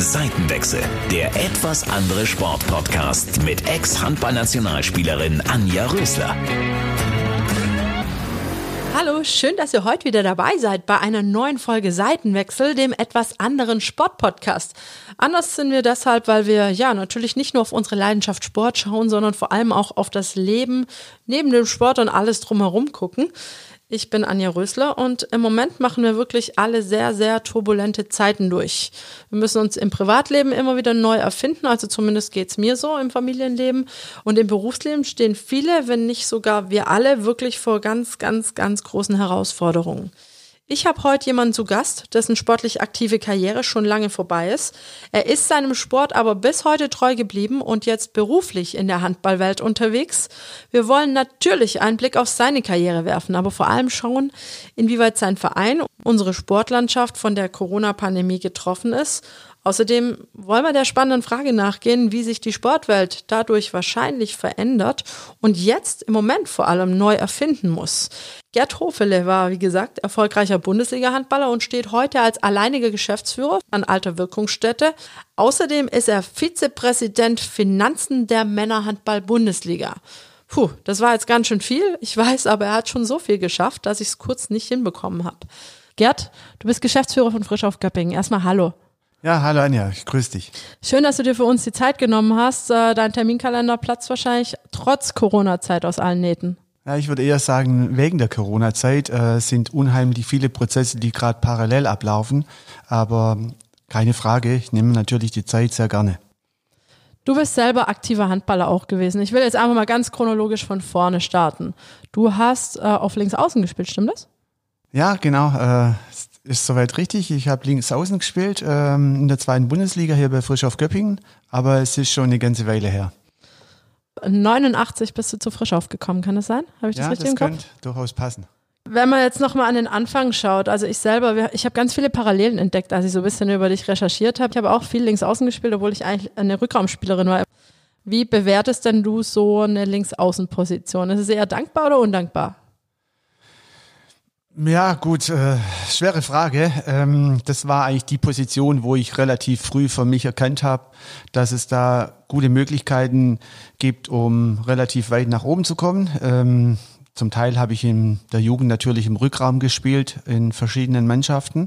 Seitenwechsel, der etwas andere Sportpodcast mit Ex-Handballnationalspielerin Anja Rösler. Hallo, schön, dass ihr heute wieder dabei seid bei einer neuen Folge Seitenwechsel, dem etwas anderen Sportpodcast. Anders sind wir deshalb, weil wir ja natürlich nicht nur auf unsere Leidenschaft Sport schauen, sondern vor allem auch auf das Leben neben dem Sport und alles drumherum gucken. Ich bin Anja Rösler und im Moment machen wir wirklich alle sehr, sehr turbulente Zeiten durch. Wir müssen uns im Privatleben immer wieder neu erfinden, also zumindest geht's mir so im Familienleben. Und im Berufsleben stehen viele, wenn nicht sogar wir alle, wirklich vor ganz, ganz, ganz großen Herausforderungen. Ich habe heute jemanden zu Gast, dessen sportlich aktive Karriere schon lange vorbei ist. Er ist seinem Sport aber bis heute treu geblieben und jetzt beruflich in der Handballwelt unterwegs. Wir wollen natürlich einen Blick auf seine Karriere werfen, aber vor allem schauen, inwieweit sein Verein, unsere Sportlandschaft von der Corona-Pandemie getroffen ist Außerdem wollen wir der spannenden Frage nachgehen, wie sich die Sportwelt dadurch wahrscheinlich verändert und jetzt im Moment vor allem neu erfinden muss. Gerd Hofele war, wie gesagt, erfolgreicher Bundesliga-Handballer und steht heute als alleiniger Geschäftsführer an alter Wirkungsstätte. Außerdem ist er Vizepräsident Finanzen der Männerhandball-Bundesliga. Puh, das war jetzt ganz schön viel. Ich weiß, aber er hat schon so viel geschafft, dass ich es kurz nicht hinbekommen habe. Gerd, du bist Geschäftsführer von Frisch auf Göppingen. Erstmal Hallo. Ja, hallo Anja, ich grüße dich. Schön, dass du dir für uns die Zeit genommen hast. Äh, dein Terminkalender platzt wahrscheinlich trotz Corona-Zeit aus allen Nähten. Ja, ich würde eher sagen, wegen der Corona-Zeit äh, sind unheimlich viele Prozesse, die gerade parallel ablaufen. Aber keine Frage, ich nehme natürlich die Zeit sehr gerne. Du bist selber aktiver Handballer auch gewesen. Ich will jetzt einfach mal ganz chronologisch von vorne starten. Du hast äh, auf links außen gespielt, stimmt das? Ja, genau. Äh, ist soweit richtig. Ich habe links außen gespielt ähm, in der zweiten Bundesliga hier bei Frisch auf Göppingen, aber es ist schon eine ganze Weile her. 89 bist du zu Frisch aufgekommen, kann das sein? Habe ich das ja, richtig das im Kopf? könnte durchaus passen. Wenn man jetzt nochmal an den Anfang schaut, also ich selber, ich habe ganz viele Parallelen entdeckt, als ich so ein bisschen über dich recherchiert habe. Ich habe auch viel links außen gespielt, obwohl ich eigentlich eine Rückraumspielerin war. Wie bewertest denn du so eine Linksaußenposition? Ist es eher dankbar oder undankbar? Ja, gut, äh, schwere Frage. Ähm, das war eigentlich die Position, wo ich relativ früh für mich erkannt habe, dass es da gute Möglichkeiten gibt, um relativ weit nach oben zu kommen. Ähm, zum Teil habe ich in der Jugend natürlich im Rückraum gespielt, in verschiedenen Mannschaften.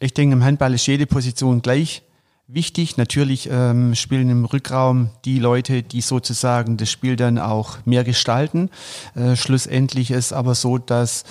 Ich denke, im Handball ist jede Position gleich wichtig. Natürlich ähm, spielen im Rückraum die Leute, die sozusagen das Spiel dann auch mehr gestalten. Äh, schlussendlich ist aber so, dass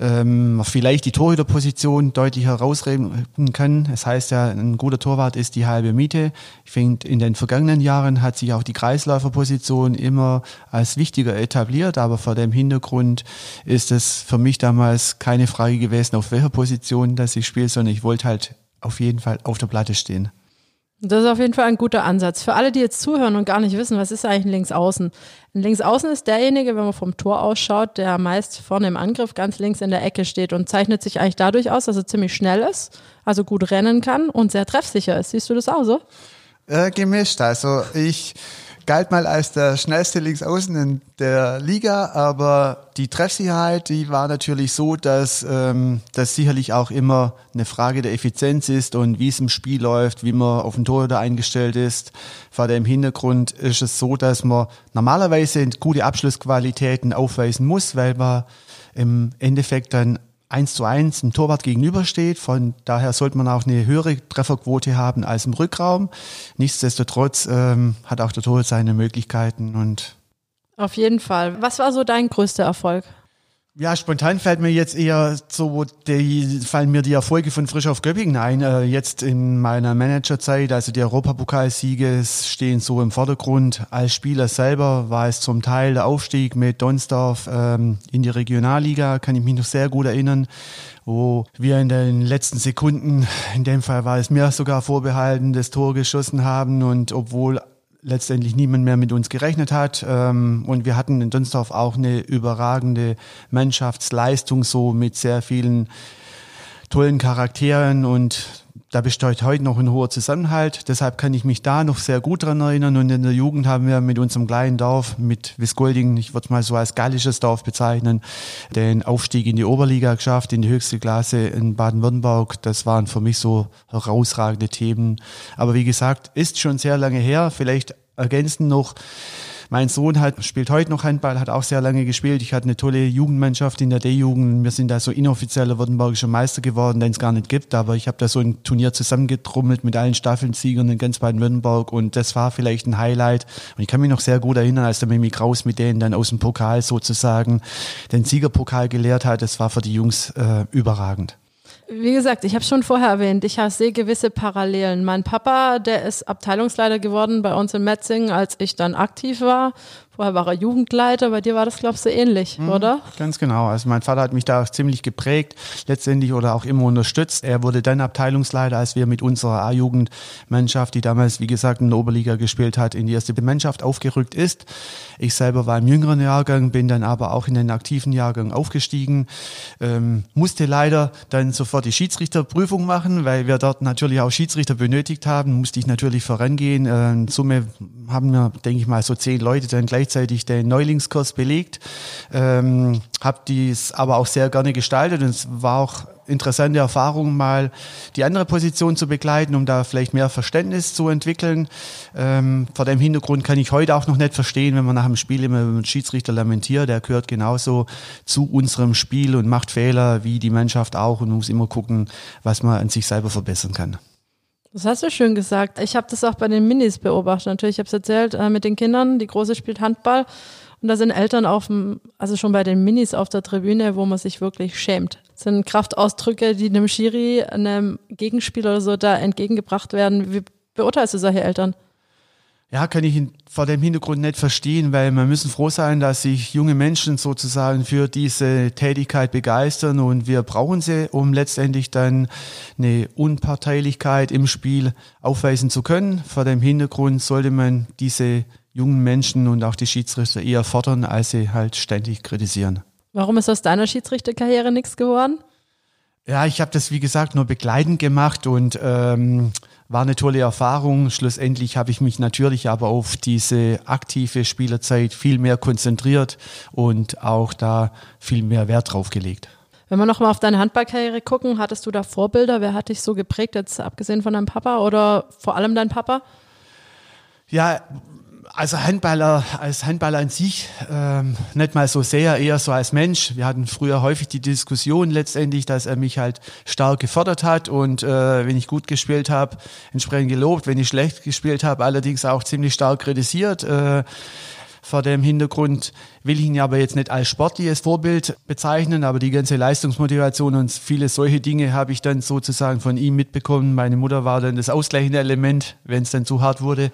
ähm, vielleicht die Torhüterposition deutlich herausreden kann. Es heißt ja, ein guter Torwart ist die halbe Miete. Ich finde, in den vergangenen Jahren hat sich auch die Kreisläuferposition immer als wichtiger etabliert, aber vor dem Hintergrund ist es für mich damals keine Frage gewesen, auf welcher Position dass ich spiele, sondern ich wollte halt auf jeden Fall auf der Platte stehen. Das ist auf jeden Fall ein guter Ansatz. Für alle, die jetzt zuhören und gar nicht wissen, was ist eigentlich ein Linksaußen? Ein Linksaußen ist derjenige, wenn man vom Tor ausschaut, der meist vorne im Angriff ganz links in der Ecke steht und zeichnet sich eigentlich dadurch aus, dass er ziemlich schnell ist, also gut rennen kann und sehr treffsicher ist. Siehst du das auch so? Äh, gemischt. Also ich galt mal als der schnellste Linksaußen in der Liga, aber die Treffsicherheit, die war natürlich so, dass ähm, das sicherlich auch immer eine Frage der Effizienz ist und wie es im Spiel läuft, wie man auf den Torhüter eingestellt ist. Vor dem Hintergrund ist es so, dass man normalerweise gute Abschlussqualitäten aufweisen muss, weil man im Endeffekt dann eins zu eins dem Torwart gegenübersteht. Von daher sollte man auch eine höhere Trefferquote haben als im Rückraum. Nichtsdestotrotz ähm, hat auch der Torwart seine Möglichkeiten und auf jeden Fall. Was war so dein größter Erfolg? Ja, spontan fällt mir jetzt eher so, die, fallen mir die Erfolge von Frisch auf Göppingen ein. Äh, jetzt in meiner Managerzeit, also die Europapokalsiege stehen so im Vordergrund. Als Spieler selber war es zum Teil der Aufstieg mit Donsdorf ähm, in die Regionalliga, kann ich mich noch sehr gut erinnern, wo wir in den letzten Sekunden, in dem Fall war es mir sogar vorbehalten, das Tor geschossen haben und obwohl letztendlich niemand mehr mit uns gerechnet hat. Ähm, und wir hatten in Dunsdorf auch eine überragende Mannschaftsleistung, so mit sehr vielen tollen Charakteren und da besteht heute noch ein hoher Zusammenhalt. Deshalb kann ich mich da noch sehr gut dran erinnern. Und in der Jugend haben wir mit unserem kleinen Dorf, mit Wiskolding, ich würde es mal so als gallisches Dorf bezeichnen, den Aufstieg in die Oberliga geschafft, in die höchste Klasse in Baden-Württemberg. Das waren für mich so herausragende Themen. Aber wie gesagt, ist schon sehr lange her. Vielleicht ergänzend noch, mein Sohn hat, spielt heute noch Handball, hat auch sehr lange gespielt. Ich hatte eine tolle Jugendmannschaft in der D-Jugend. Wir sind da so inoffizieller württembergischer Meister geworden, den es gar nicht gibt. Aber ich habe da so ein Turnier zusammengetrummelt mit allen Staffelsiegern in ganz Baden-Württemberg und das war vielleicht ein Highlight. Und ich kann mich noch sehr gut erinnern, als der Mimi Kraus mit denen dann aus dem Pokal sozusagen den Siegerpokal gelehrt hat. Das war für die Jungs äh, überragend. Wie gesagt, ich habe schon vorher erwähnt, ich sehe gewisse Parallelen. Mein Papa, der ist Abteilungsleiter geworden bei uns in Metzingen, als ich dann aktiv war. Vorher war er Jugendleiter, bei dir war das, glaubst du, ähnlich, mhm, oder? Ganz genau. Also mein Vater hat mich da ziemlich geprägt, letztendlich oder auch immer unterstützt. Er wurde dann Abteilungsleiter, als wir mit unserer A-Jugendmannschaft, die damals, wie gesagt, in der Oberliga gespielt hat, in die erste Mannschaft aufgerückt ist. Ich selber war im jüngeren Jahrgang, bin dann aber auch in den aktiven Jahrgang aufgestiegen, ähm, musste leider dann sofort die Schiedsrichterprüfung machen, weil wir dort natürlich auch Schiedsrichter benötigt haben, musste ich natürlich vorangehen. Äh, in Summe haben wir, denke ich mal, so zehn Leute dann gleich gleichzeitig den Neulingskurs belegt, ähm, habe dies aber auch sehr gerne gestaltet und es war auch interessante Erfahrung, mal die andere Position zu begleiten, um da vielleicht mehr Verständnis zu entwickeln. Ähm, vor dem Hintergrund kann ich heute auch noch nicht verstehen, wenn man nach dem Spiel immer über den Schiedsrichter lamentiert. Der gehört genauso zu unserem Spiel und macht Fehler wie die Mannschaft auch und muss immer gucken, was man an sich selber verbessern kann. Das hast du schön gesagt. Ich habe das auch bei den Minis beobachtet. Natürlich, ich habe es erzählt äh, mit den Kindern. Die Große spielt Handball und da sind Eltern auf dem, also schon bei den Minis auf der Tribüne, wo man sich wirklich schämt. Das sind Kraftausdrücke, die einem Schiri, einem Gegenspieler oder so da entgegengebracht werden. Wie beurteilst du solche Eltern? Ja, kann ich vor dem Hintergrund nicht verstehen, weil wir müssen froh sein, dass sich junge Menschen sozusagen für diese Tätigkeit begeistern und wir brauchen sie, um letztendlich dann eine Unparteilichkeit im Spiel aufweisen zu können. Vor dem Hintergrund sollte man diese jungen Menschen und auch die Schiedsrichter eher fordern, als sie halt ständig kritisieren. Warum ist aus deiner Schiedsrichterkarriere nichts geworden? Ja, ich habe das wie gesagt nur begleitend gemacht und ähm, war eine tolle Erfahrung. Schlussendlich habe ich mich natürlich aber auf diese aktive Spielerzeit viel mehr konzentriert und auch da viel mehr Wert drauf gelegt. Wenn wir nochmal auf deine Handballkarriere gucken, hattest du da Vorbilder? Wer hat dich so geprägt, jetzt abgesehen von deinem Papa oder vor allem dein Papa? Ja, also Handballer, als Handballer an sich, ähm, nicht mal so sehr, eher so als Mensch. Wir hatten früher häufig die Diskussion letztendlich, dass er mich halt stark gefördert hat und äh, wenn ich gut gespielt habe, entsprechend gelobt, wenn ich schlecht gespielt habe, allerdings auch ziemlich stark kritisiert. Äh, vor dem Hintergrund will ich ihn aber jetzt nicht als sportliches Vorbild bezeichnen, aber die ganze Leistungsmotivation und viele solche Dinge habe ich dann sozusagen von ihm mitbekommen. Meine Mutter war dann das ausgleichende Element. Wenn es dann zu hart wurde,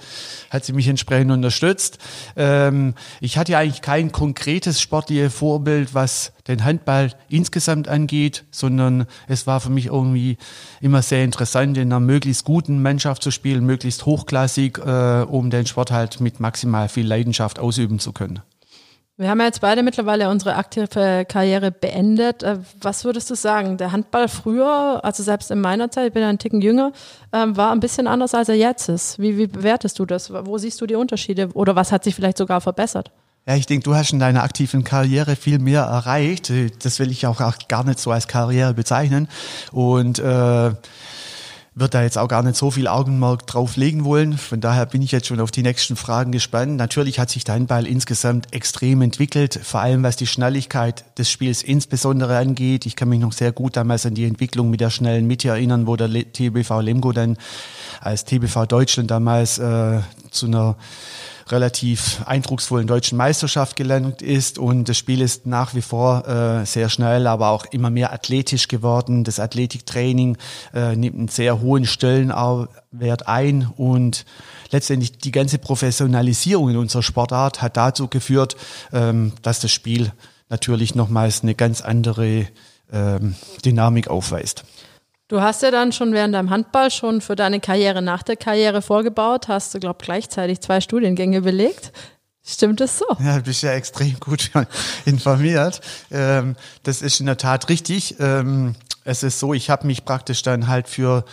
hat sie mich entsprechend unterstützt. Ähm, ich hatte eigentlich kein konkretes sportliches Vorbild, was den Handball insgesamt angeht, sondern es war für mich irgendwie immer sehr interessant, in einer möglichst guten Mannschaft zu spielen, möglichst hochklassig, äh, um den Sport halt mit maximal viel Leidenschaft ausüben zu können. Wir haben ja jetzt beide mittlerweile unsere aktive Karriere beendet. Äh, was würdest du sagen? Der Handball früher, also selbst in meiner Zeit, ich bin ja einen Ticken jünger, ähm, war ein bisschen anders, als er jetzt ist. Wie, wie bewertest du das? Wo siehst du die Unterschiede? Oder was hat sich vielleicht sogar verbessert? Ja, ich denke, du hast in deiner aktiven Karriere viel mehr erreicht. Das will ich auch gar nicht so als Karriere bezeichnen. Und äh, wird da jetzt auch gar nicht so viel Augenmerk drauf legen wollen. Von daher bin ich jetzt schon auf die nächsten Fragen gespannt. Natürlich hat sich dein Ball insgesamt extrem entwickelt, vor allem was die Schnelligkeit des Spiels insbesondere angeht. Ich kann mich noch sehr gut damals an die Entwicklung mit der schnellen Mitte erinnern, wo der TBV Lemgo dann als TBV Deutschland damals äh, zu einer relativ eindrucksvollen deutschen Meisterschaft gelangt ist und das Spiel ist nach wie vor äh, sehr schnell, aber auch immer mehr athletisch geworden. Das Athletiktraining äh, nimmt einen sehr hohen Stellenwert ein und letztendlich die ganze Professionalisierung in unserer Sportart hat dazu geführt, ähm, dass das Spiel natürlich nochmals eine ganz andere ähm, Dynamik aufweist. Du hast ja dann schon während deinem Handball schon für deine Karriere nach der Karriere vorgebaut, hast du, glaube gleichzeitig zwei Studiengänge belegt. Stimmt es so? Ja, du bist ja extrem gut informiert. Ähm, das ist in der Tat richtig. Ähm, es ist so, ich habe mich praktisch dann halt für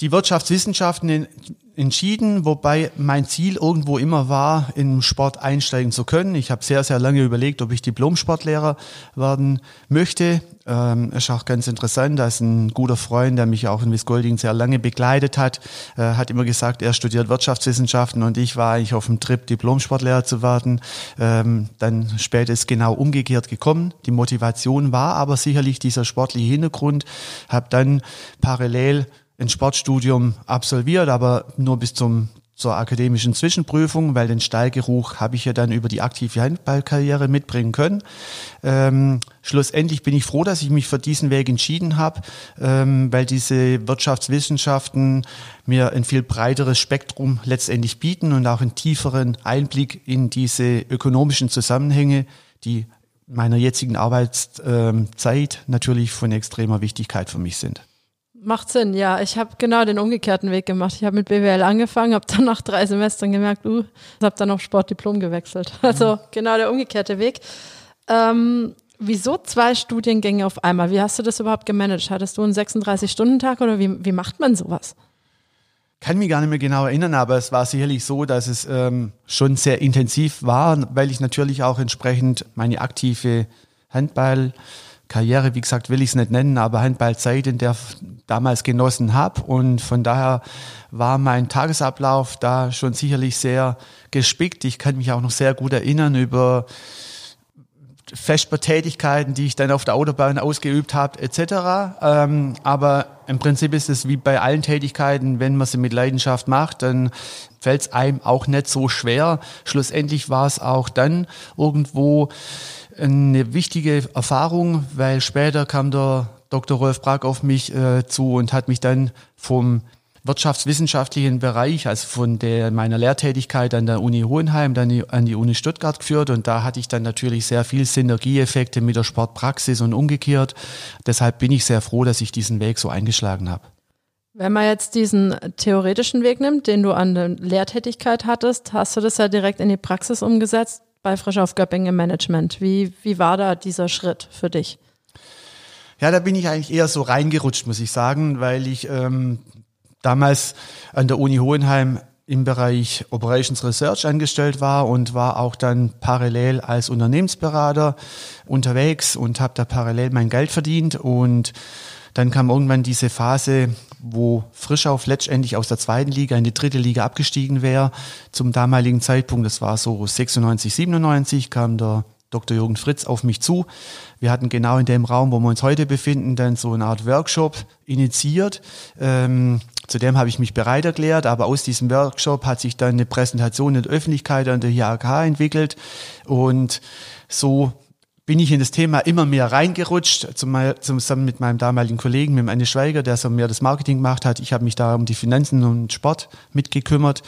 die Wirtschaftswissenschaften entschieden, wobei mein Ziel irgendwo immer war, in Sport einsteigen zu können. Ich habe sehr, sehr lange überlegt, ob ich Diplom-Sportlehrer werden möchte. Ähm, ist auch ganz interessant, da ist ein guter Freund, der mich auch in Wiesgolding sehr lange begleitet hat, äh, hat immer gesagt, er studiert Wirtschaftswissenschaften und ich war eigentlich auf dem Trip, Diplom-Sportlehrer zu werden. Ähm, dann später ist genau umgekehrt gekommen. Die Motivation war aber sicherlich dieser sportliche Hintergrund. Habe dann parallel ein Sportstudium absolviert, aber nur bis zum zur akademischen Zwischenprüfung, weil den Stallgeruch habe ich ja dann über die aktive Handballkarriere mitbringen können. Ähm, schlussendlich bin ich froh, dass ich mich für diesen Weg entschieden habe, ähm, weil diese Wirtschaftswissenschaften mir ein viel breiteres Spektrum letztendlich bieten und auch einen tieferen Einblick in diese ökonomischen Zusammenhänge, die meiner jetzigen Arbeitszeit natürlich von extremer Wichtigkeit für mich sind. Macht Sinn, ja. Ich habe genau den umgekehrten Weg gemacht. Ich habe mit BWL angefangen, habe dann nach drei Semestern gemerkt, uh, habe dann auf Sportdiplom gewechselt. Also mhm. genau der umgekehrte Weg. Ähm, wieso zwei Studiengänge auf einmal? Wie hast du das überhaupt gemanagt? Hattest du einen 36-Stunden-Tag oder wie, wie macht man sowas? Kann mich gar nicht mehr genau erinnern, aber es war sicherlich so, dass es ähm, schon sehr intensiv war, weil ich natürlich auch entsprechend meine aktive Handball- Karriere, wie gesagt, will ich es nicht nennen, aber Handballzeit in der damals genossen habe. Und von daher war mein Tagesablauf da schon sicherlich sehr gespickt. Ich kann mich auch noch sehr gut erinnern über Vespertätigkeiten, die ich dann auf der Autobahn ausgeübt habe, etc. Ähm, aber im Prinzip ist es wie bei allen Tätigkeiten, wenn man sie mit Leidenschaft macht, dann fällt es einem auch nicht so schwer. Schlussendlich war es auch dann irgendwo eine wichtige Erfahrung, weil später kam der Dr. Rolf Brag auf mich äh, zu und hat mich dann vom wirtschaftswissenschaftlichen Bereich, also von der, meiner Lehrtätigkeit an der Uni Hohenheim, dann die, an die Uni Stuttgart geführt und da hatte ich dann natürlich sehr viel Synergieeffekte mit der Sportpraxis und umgekehrt. Deshalb bin ich sehr froh, dass ich diesen Weg so eingeschlagen habe. Wenn man jetzt diesen theoretischen Weg nimmt, den du an der Lehrtätigkeit hattest, hast du das ja direkt in die Praxis umgesetzt bei Frisch auf Göpping im Management. Wie, wie war da dieser Schritt für dich? Ja, da bin ich eigentlich eher so reingerutscht, muss ich sagen, weil ich ähm, damals an der Uni Hohenheim im Bereich Operations Research angestellt war und war auch dann parallel als Unternehmensberater unterwegs und habe da parallel mein Geld verdient und dann kam irgendwann diese Phase, wo Frischau letztendlich aus der zweiten Liga in die dritte Liga abgestiegen wäre. Zum damaligen Zeitpunkt, das war so 96, 97, kam der Dr. Jürgen Fritz auf mich zu. Wir hatten genau in dem Raum, wo wir uns heute befinden, dann so eine Art Workshop initiiert. Ähm, Zudem habe ich mich bereit erklärt, aber aus diesem Workshop hat sich dann eine Präsentation in der Öffentlichkeit an der IHK entwickelt und so bin ich in das Thema immer mehr reingerutscht, zusammen mit meinem damaligen Kollegen, mit Anne Schweiger, der so mehr das Marketing gemacht hat. Ich habe mich da um die Finanzen und Sport mitgekümmert.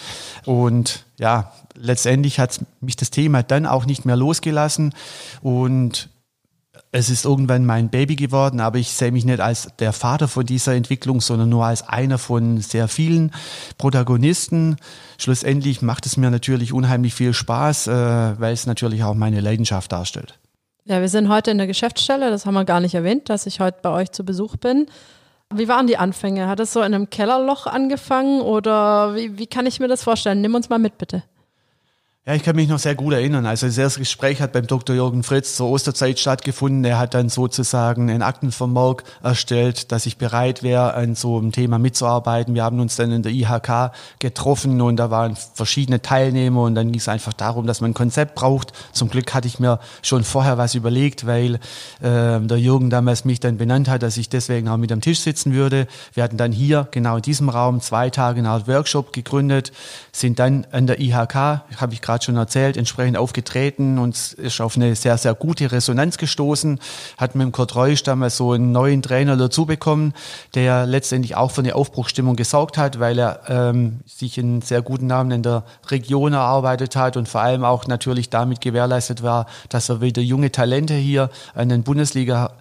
Und ja, letztendlich hat mich das Thema dann auch nicht mehr losgelassen. Und es ist irgendwann mein Baby geworden, aber ich sehe mich nicht als der Vater von dieser Entwicklung, sondern nur als einer von sehr vielen Protagonisten. Schlussendlich macht es mir natürlich unheimlich viel Spaß, äh, weil es natürlich auch meine Leidenschaft darstellt. Ja, wir sind heute in der Geschäftsstelle, das haben wir gar nicht erwähnt, dass ich heute bei euch zu Besuch bin. Wie waren die Anfänge? Hat es so in einem Kellerloch angefangen oder wie, wie kann ich mir das vorstellen? Nimm uns mal mit, bitte. Ja, ich kann mich noch sehr gut erinnern. Also das erste Gespräch hat beim Dr. Jürgen Fritz zur Osterzeit stattgefunden. Er hat dann sozusagen ein Aktenvermerk erstellt, dass ich bereit wäre, an so einem Thema mitzuarbeiten. Wir haben uns dann in der IHK getroffen und da waren verschiedene Teilnehmer und dann ging es einfach darum, dass man ein Konzept braucht. Zum Glück hatte ich mir schon vorher was überlegt, weil äh, der Jürgen damals mich dann benannt hat, dass ich deswegen auch mit am Tisch sitzen würde. Wir hatten dann hier, genau in diesem Raum, zwei Tage eine Art Workshop gegründet, sind dann an der IHK, habe ich gerade gerade schon erzählt, entsprechend aufgetreten und ist auf eine sehr, sehr gute Resonanz gestoßen. Hat mit dem Kurt Reusch damals so einen neuen Trainer dazu bekommen, der letztendlich auch für eine Aufbruchstimmung gesorgt hat, weil er ähm, sich einen sehr guten Namen in der Region erarbeitet hat und vor allem auch natürlich damit gewährleistet war, dass er wieder junge Talente hier an den Bundesliga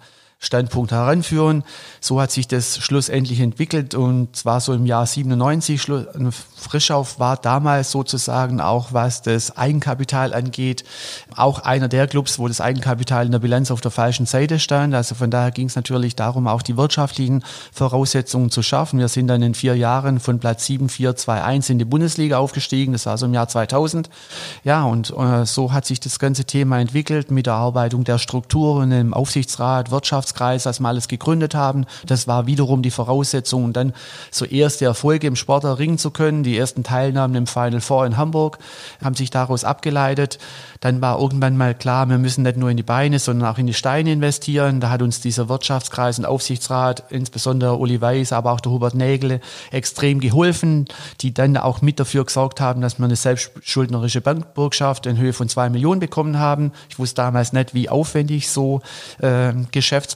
Standpunkt heranführen. So hat sich das schlussendlich entwickelt und zwar so im Jahr 97. Frischauf war damals sozusagen auch, was das Eigenkapital angeht, auch einer der Clubs, wo das Eigenkapital in der Bilanz auf der falschen Seite stand. Also von daher ging es natürlich darum, auch die wirtschaftlichen Voraussetzungen zu schaffen. Wir sind dann in vier Jahren von Platz 7, 4, 2, 1 in die Bundesliga aufgestiegen. Das war so im Jahr 2000. Ja, und äh, so hat sich das ganze Thema entwickelt mit der Arbeitung der Strukturen im Aufsichtsrat, Wirtschaftskreis, was wir alles gegründet haben. Das war wiederum die Voraussetzung, und dann so erste Erfolge im Sport erringen zu können. Die ersten Teilnahmen im Final Four in Hamburg haben sich daraus abgeleitet. Dann war irgendwann mal klar, wir müssen nicht nur in die Beine, sondern auch in die Steine investieren. Da hat uns dieser Wirtschaftskreis und Aufsichtsrat, insbesondere Uli Weiß, aber auch der Hubert Nägele, extrem geholfen, die dann auch mit dafür gesorgt haben, dass wir eine selbstschuldnerische Bankbürgschaft in Höhe von zwei Millionen bekommen haben. Ich wusste damals nicht, wie aufwendig so äh,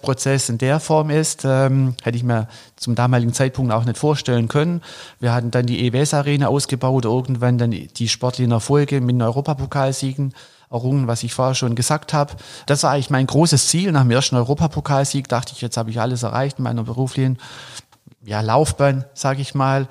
Geschäftsprozess in der Form ist. Ähm, hätte ich mir zum damaligen Zeitpunkt auch nicht vorstellen können. Wir hatten dann die EWS Arena ausgebaut, irgendwann dann die sportlichen Erfolge mit den Europapokalsiegen errungen, was ich vorher schon gesagt habe. Das war eigentlich mein großes Ziel. Nach dem ersten Europapokalsieg dachte ich, jetzt habe ich alles erreicht in meiner beruflichen ja, Laufbahn, sage ich mal.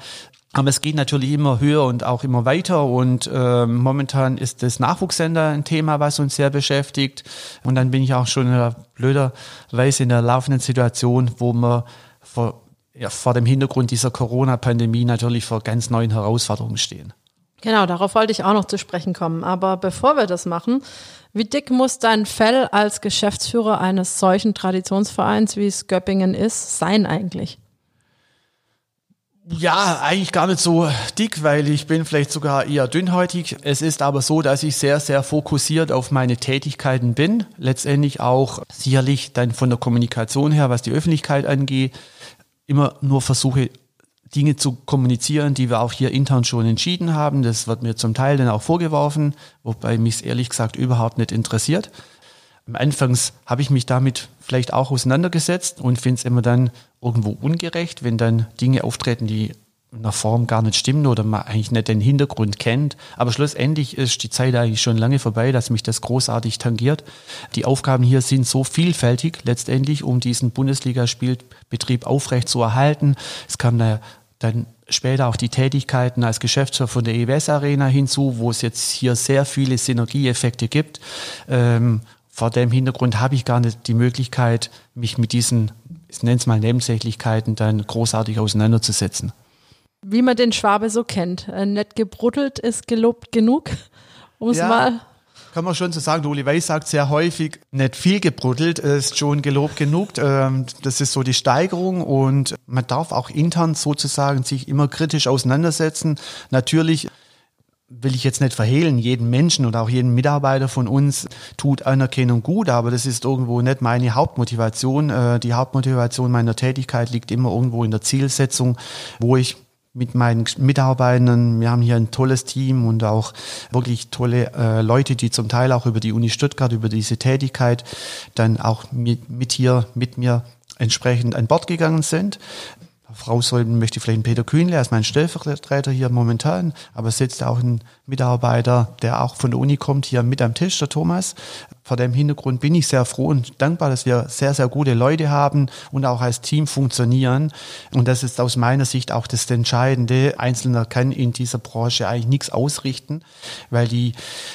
Aber es geht natürlich immer höher und auch immer weiter und äh, momentan ist das Nachwuchssender ein Thema, was uns sehr beschäftigt. Und dann bin ich auch schon in der blöderweise in der laufenden Situation, wo wir vor, ja, vor dem Hintergrund dieser Corona-Pandemie natürlich vor ganz neuen Herausforderungen stehen. Genau, darauf wollte ich auch noch zu sprechen kommen. Aber bevor wir das machen, wie dick muss dein Fell als Geschäftsführer eines solchen Traditionsvereins, wie es Göppingen ist, sein eigentlich? Ja, eigentlich gar nicht so dick, weil ich bin vielleicht sogar eher dünnhäutig. Es ist aber so, dass ich sehr, sehr fokussiert auf meine Tätigkeiten bin. Letztendlich auch sicherlich dann von der Kommunikation her, was die Öffentlichkeit angeht, immer nur versuche, Dinge zu kommunizieren, die wir auch hier intern schon entschieden haben. Das wird mir zum Teil dann auch vorgeworfen, wobei mich es ehrlich gesagt überhaupt nicht interessiert. Anfangs habe ich mich damit vielleicht auch auseinandergesetzt und finde es immer dann irgendwo ungerecht, wenn dann Dinge auftreten, die in der Form gar nicht stimmen oder man eigentlich nicht den Hintergrund kennt. Aber schlussendlich ist die Zeit eigentlich schon lange vorbei, dass mich das großartig tangiert. Die Aufgaben hier sind so vielfältig letztendlich, um diesen Bundesligaspielbetrieb aufrecht zu erhalten. Es kam da dann später auch die Tätigkeiten als Geschäftsführer von der EWS Arena hinzu, wo es jetzt hier sehr viele Synergieeffekte gibt. Ähm, vor dem Hintergrund habe ich gar nicht die Möglichkeit, mich mit diesen, ich nenne es mal Nebensächlichkeiten, dann großartig auseinanderzusetzen. Wie man den Schwabe so kennt. Äh, nett gebruttelt ist gelobt genug, um es ja. mal kann man schon so sagen, der Uli Weiß sagt sehr häufig, nicht viel gebruddelt ist schon gelobt genug. Ähm, das ist so die Steigerung und man darf auch intern sozusagen sich immer kritisch auseinandersetzen. Natürlich will ich jetzt nicht verhehlen, jeden Menschen oder auch jeden Mitarbeiter von uns tut Anerkennung gut, aber das ist irgendwo nicht meine Hauptmotivation. Äh, die Hauptmotivation meiner Tätigkeit liegt immer irgendwo in der Zielsetzung, wo ich mit meinen Mitarbeitern. Wir haben hier ein tolles Team und auch wirklich tolle äh, Leute, die zum Teil auch über die Uni Stuttgart, über diese Tätigkeit dann auch mit, mit hier, mit mir entsprechend an Bord gegangen sind. Vorausholen möchte ich vielleicht Peter Kühnle, ist mein Stellvertreter hier momentan, aber es sitzt auch ein Mitarbeiter, der auch von der Uni kommt, hier mit am Tisch, der Thomas. Vor dem Hintergrund bin ich sehr froh und dankbar, dass wir sehr, sehr gute Leute haben und auch als Team funktionieren. Und das ist aus meiner Sicht auch das Entscheidende. Einzelner kann in dieser Branche eigentlich nichts ausrichten, weil die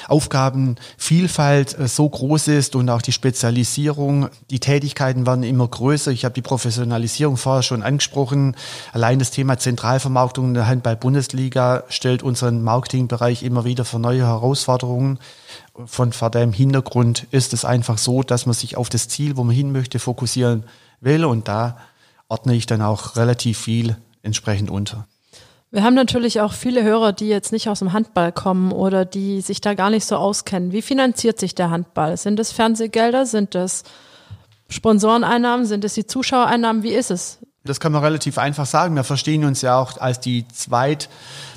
Aufgabenvielfalt äh, so groß ist und auch die Spezialisierung. Die Tätigkeiten werden immer größer. Ich habe die Professionalisierung vorher schon angesprochen. Allein das Thema Zentralvermarktung in der Handball-Bundesliga stellt unseren Marketingbereich immer wieder vor neue Herausforderungen von vor dem Hintergrund ist es einfach so, dass man sich auf das Ziel, wo man hin möchte, fokussieren will und da ordne ich dann auch relativ viel entsprechend unter. Wir haben natürlich auch viele Hörer, die jetzt nicht aus dem Handball kommen oder die sich da gar nicht so auskennen. Wie finanziert sich der Handball? Sind es Fernsehgelder? Sind es Sponsoreneinnahmen? Sind es die Zuschauereinnahmen? Wie ist es? Das kann man relativ einfach sagen. Wir verstehen uns ja auch als die zweit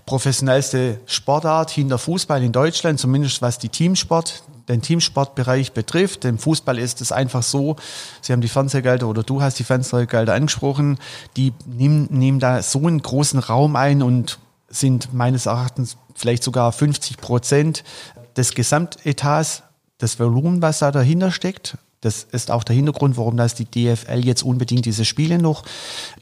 professionellste Sportart hinter Fußball in Deutschland, zumindest was die Teamsport, den Teamsportbereich betrifft. Im Fußball ist es einfach so, Sie haben die Fernsehgelder oder du hast die Fernsehgelder angesprochen, die nehmen, nehmen da so einen großen Raum ein und sind meines Erachtens vielleicht sogar 50 Prozent des Gesamtetats, des Volumen, was da dahinter steckt. Das ist auch der Hintergrund, warum das die DFL jetzt unbedingt diese Spiele noch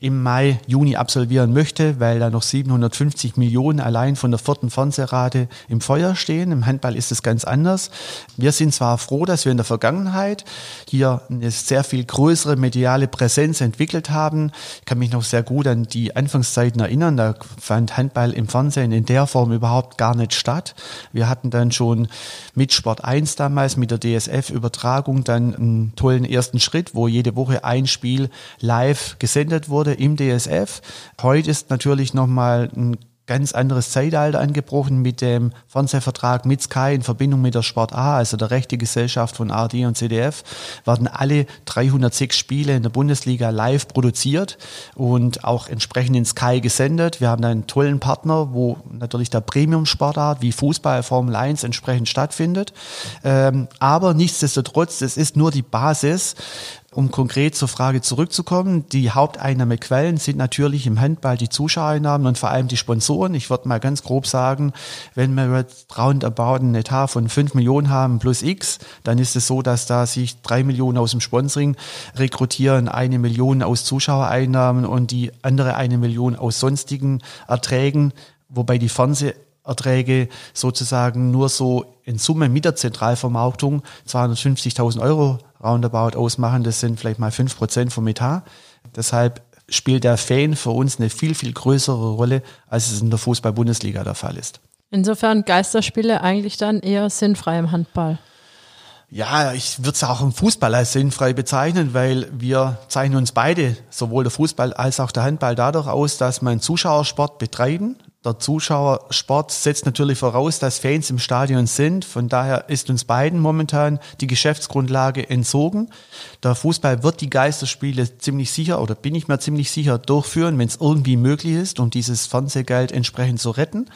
im Mai, Juni absolvieren möchte, weil da noch 750 Millionen allein von der vierten Fernsehrate im Feuer stehen. Im Handball ist es ganz anders. Wir sind zwar froh, dass wir in der Vergangenheit hier eine sehr viel größere mediale Präsenz entwickelt haben. Ich kann mich noch sehr gut an die Anfangszeiten erinnern. Da fand Handball im Fernsehen in der Form überhaupt gar nicht statt. Wir hatten dann schon mit Sport 1 damals, mit der DSF-Übertragung dann tollen ersten Schritt, wo jede Woche ein Spiel live gesendet wurde im DSF. Heute ist natürlich nochmal ein ganz anderes Zeitalter angebrochen mit dem Fernsehvertrag mit Sky in Verbindung mit der Sport A, also der rechte Gesellschaft von ARD und CDF, werden alle 306 Spiele in der Bundesliga live produziert und auch entsprechend in Sky gesendet. Wir haben einen tollen Partner, wo natürlich der Premium-Sportart wie Fußball, Formel 1 entsprechend stattfindet. Ähm, aber nichtsdestotrotz, es ist nur die Basis um konkret zur Frage zurückzukommen, die Haupteinnahmequellen sind natürlich im Handball die Zuschauereinnahmen und vor allem die Sponsoren. Ich würde mal ganz grob sagen, wenn wir jetzt roundabout einen Etat von 5 Millionen haben plus X, dann ist es so, dass da sich 3 Millionen aus dem Sponsoring rekrutieren, eine Million aus Zuschauereinnahmen und die andere eine Million aus sonstigen Erträgen, wobei die Fernseh Erträge sozusagen nur so in Summe mit der Zentralvermarktung 250.000 Euro roundabout ausmachen. Das sind vielleicht mal fünf Prozent vom Etat. Deshalb spielt der Fan für uns eine viel, viel größere Rolle, als es in der Fußball-Bundesliga der Fall ist. Insofern Geisterspiele eigentlich dann eher sinnfrei im Handball. Ja, ich würde es auch im Fußball als sinnfrei bezeichnen, weil wir zeichnen uns beide, sowohl der Fußball als auch der Handball, dadurch aus, dass man Zuschauersport betreiben, der Zuschauersport setzt natürlich voraus, dass Fans im Stadion sind. Von daher ist uns beiden momentan die Geschäftsgrundlage entzogen. Der Fußball wird die Geisterspiele ziemlich sicher oder bin ich mir ziemlich sicher durchführen, wenn es irgendwie möglich ist, um dieses Fernsehgeld entsprechend zu retten.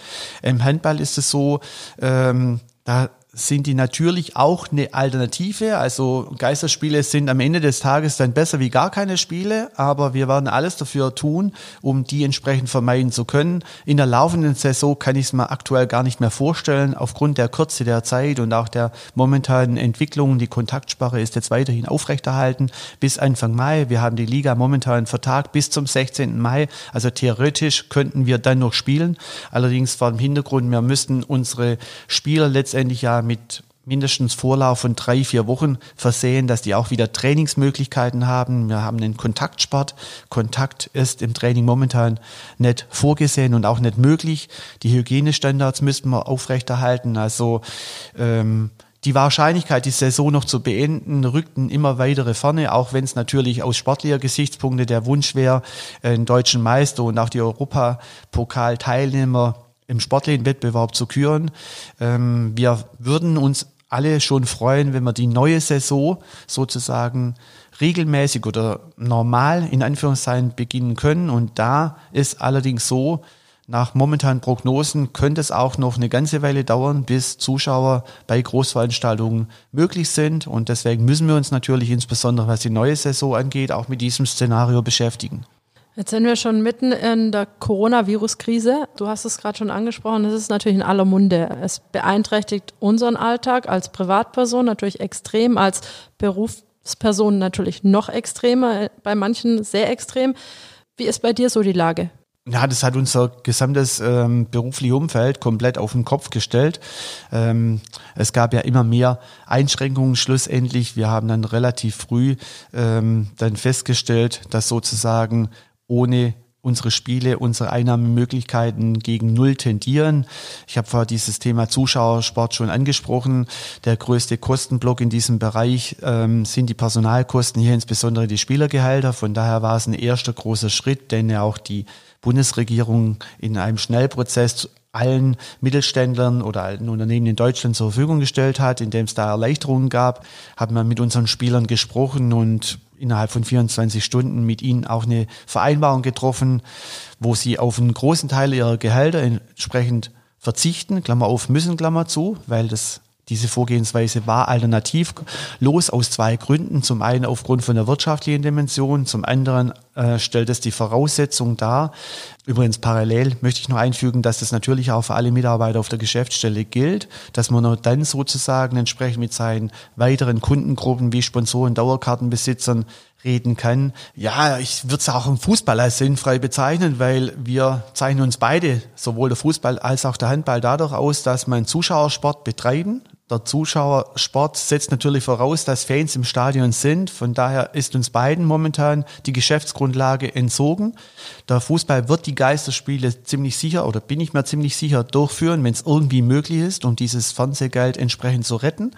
Im Handball ist es so, ähm, da sind die natürlich auch eine Alternative. Also Geisterspiele sind am Ende des Tages dann besser wie gar keine Spiele, aber wir werden alles dafür tun, um die entsprechend vermeiden zu können. In der laufenden Saison kann ich es mir aktuell gar nicht mehr vorstellen, aufgrund der Kürze der Zeit und auch der momentanen Entwicklung. Die Kontaktsperre ist jetzt weiterhin aufrechterhalten bis Anfang Mai. Wir haben die Liga momentan vertagt bis zum 16. Mai. Also theoretisch könnten wir dann noch spielen. Allerdings vor dem Hintergrund, wir müssten unsere Spieler letztendlich ja mit mindestens Vorlauf von drei, vier Wochen versehen, dass die auch wieder Trainingsmöglichkeiten haben. Wir haben einen Kontaktsport. Kontakt ist im Training momentan nicht vorgesehen und auch nicht möglich. Die Hygienestandards müssten wir aufrechterhalten. Also ähm, die Wahrscheinlichkeit, die Saison noch zu beenden, rückten immer weitere Ferne, auch wenn es natürlich aus sportlicher Gesichtspunkte der Wunsch wäre, einen deutschen Meister und auch die Europapokal-Teilnehmer im sportlichen Wettbewerb zu küren. Ähm, wir würden uns alle schon freuen, wenn wir die neue Saison sozusagen regelmäßig oder normal in Anführungszeichen beginnen können. Und da ist allerdings so, nach momentanen Prognosen könnte es auch noch eine ganze Weile dauern, bis Zuschauer bei Großveranstaltungen möglich sind. Und deswegen müssen wir uns natürlich insbesondere, was die neue Saison angeht, auch mit diesem Szenario beschäftigen. Jetzt sind wir schon mitten in der Coronavirus-Krise. Du hast es gerade schon angesprochen. Es ist natürlich in aller Munde. Es beeinträchtigt unseren Alltag als Privatperson natürlich extrem, als Berufsperson natürlich noch extremer, bei manchen sehr extrem. Wie ist bei dir so die Lage? Ja, das hat unser gesamtes ähm, berufliche Umfeld komplett auf den Kopf gestellt. Ähm, es gab ja immer mehr Einschränkungen schlussendlich. Wir haben dann relativ früh ähm, dann festgestellt, dass sozusagen ohne unsere Spiele, unsere Einnahmemöglichkeiten gegen Null tendieren. Ich habe vorher dieses Thema Zuschauersport schon angesprochen. Der größte Kostenblock in diesem Bereich ähm, sind die Personalkosten, hier insbesondere die Spielergehälter. Von daher war es ein erster großer Schritt, den ja auch die Bundesregierung in einem Schnellprozess allen Mittelständlern oder allen Unternehmen in Deutschland zur Verfügung gestellt hat, indem es da Erleichterungen gab, haben wir mit unseren Spielern gesprochen und innerhalb von 24 Stunden mit ihnen auch eine Vereinbarung getroffen, wo sie auf einen großen Teil ihrer Gehälter entsprechend verzichten, Klammer auf, müssen, Klammer zu, weil das Diese Vorgehensweise war alternativlos aus zwei Gründen. Zum einen aufgrund von der wirtschaftlichen Dimension, zum anderen äh, stellt es die Voraussetzung dar. Übrigens parallel möchte ich noch einfügen, dass das natürlich auch für alle Mitarbeiter auf der Geschäftsstelle gilt, dass man nur dann sozusagen entsprechend mit seinen weiteren Kundengruppen wie Sponsoren, Dauerkartenbesitzern reden kann. Ja, ich würde es auch im Fußball als sinnfrei bezeichnen, weil wir zeichnen uns beide, sowohl der Fußball als auch der Handball, dadurch aus, dass man Zuschauersport betreiben, der Zuschauersport setzt natürlich voraus, dass Fans im Stadion sind. Von daher ist uns beiden momentan die Geschäftsgrundlage entzogen. Der Fußball wird die Geisterspiele ziemlich sicher oder bin ich mir ziemlich sicher durchführen, wenn es irgendwie möglich ist, um dieses Fernsehgeld entsprechend zu retten.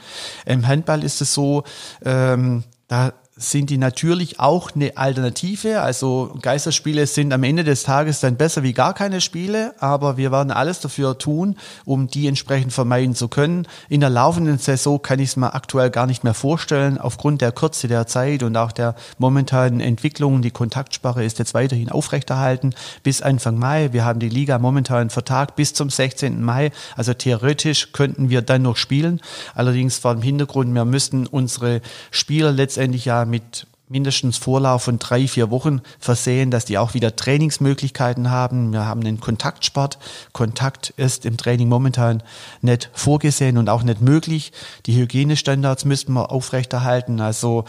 Im Handball ist es so, ähm, da sind die natürlich auch eine Alternative. Also Geisterspiele sind am Ende des Tages dann besser wie gar keine Spiele, aber wir werden alles dafür tun, um die entsprechend vermeiden zu können. In der laufenden Saison kann ich es mir aktuell gar nicht mehr vorstellen, aufgrund der Kürze der Zeit und auch der momentanen Entwicklung. Die Kontaktsperre ist jetzt weiterhin aufrechterhalten bis Anfang Mai. Wir haben die Liga momentan vertagt bis zum 16. Mai. Also theoretisch könnten wir dann noch spielen. Allerdings vor dem Hintergrund, wir müssten unsere Spieler letztendlich ja mit mindestens Vorlauf von drei, vier Wochen versehen, dass die auch wieder Trainingsmöglichkeiten haben. Wir haben einen Kontaktsport. Kontakt ist im Training momentan nicht vorgesehen und auch nicht möglich. Die Hygienestandards müssten wir aufrechterhalten. Also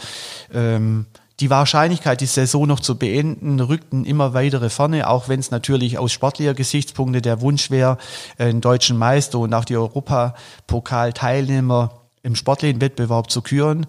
ähm, die Wahrscheinlichkeit, die Saison noch zu beenden, rückten immer weitere vorne, auch wenn es natürlich aus sportlicher Gesichtspunkte der Wunsch wäre, einen deutschen Meister und auch die Europapokal-Teilnehmer im sportlichen Wettbewerb zu küren.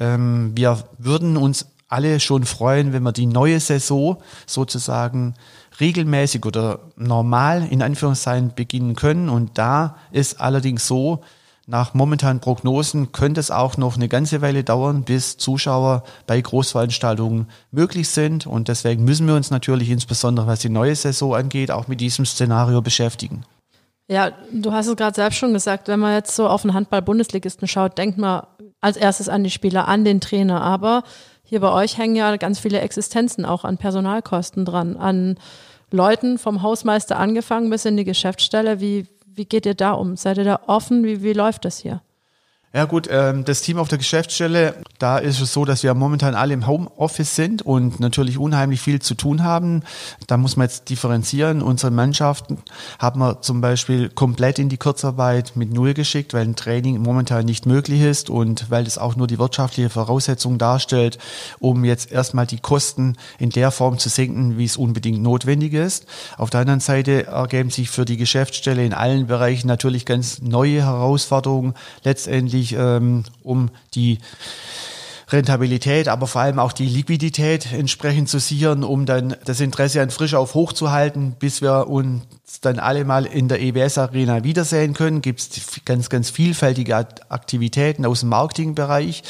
Ähm, wir würden uns alle schon freuen, wenn wir die neue Saison sozusagen regelmäßig oder normal in Anführungszeichen beginnen können. Und da ist allerdings so, nach momentanen Prognosen könnte es auch noch eine ganze Weile dauern, bis Zuschauer bei Großveranstaltungen möglich sind. Und deswegen müssen wir uns natürlich insbesondere, was die neue Saison angeht, auch mit diesem Szenario beschäftigen. Ja, du hast es gerade selbst schon gesagt, wenn man jetzt so auf den Handball-Bundesligisten schaut, denkt man als erstes an die Spieler, an den Trainer. Aber hier bei euch hängen ja ganz viele Existenzen auch an Personalkosten dran, an Leuten vom Hausmeister angefangen bis in die Geschäftsstelle. Wie, wie geht ihr da um? Seid ihr da offen? Wie, wie läuft das hier? Ja gut, ähm, das Team auf der Geschäftsstelle, da ist es so, dass wir momentan alle im Homeoffice sind und natürlich unheimlich viel zu tun haben. Da muss man jetzt differenzieren. Unsere Mannschaften haben wir zum Beispiel komplett in die Kurzarbeit mit Null geschickt, weil ein Training momentan nicht möglich ist und weil es auch nur die wirtschaftliche Voraussetzung darstellt, um jetzt erstmal die Kosten in der Form zu senken, wie es unbedingt notwendig ist. Auf der anderen Seite ergeben sich für die Geschäftsstelle in allen Bereichen natürlich ganz neue Herausforderungen. Letztendlich wichtig, ähm, um die Rentabilität, aber vor allem auch die Liquidität entsprechend zu sichern, um dann das Interesse an Frischauf hochzuhalten, bis wir uns dann alle mal in der EBS Arena wiedersehen können. Gibt es ganz, ganz vielfältige Aktivitäten aus dem Marketingbereich.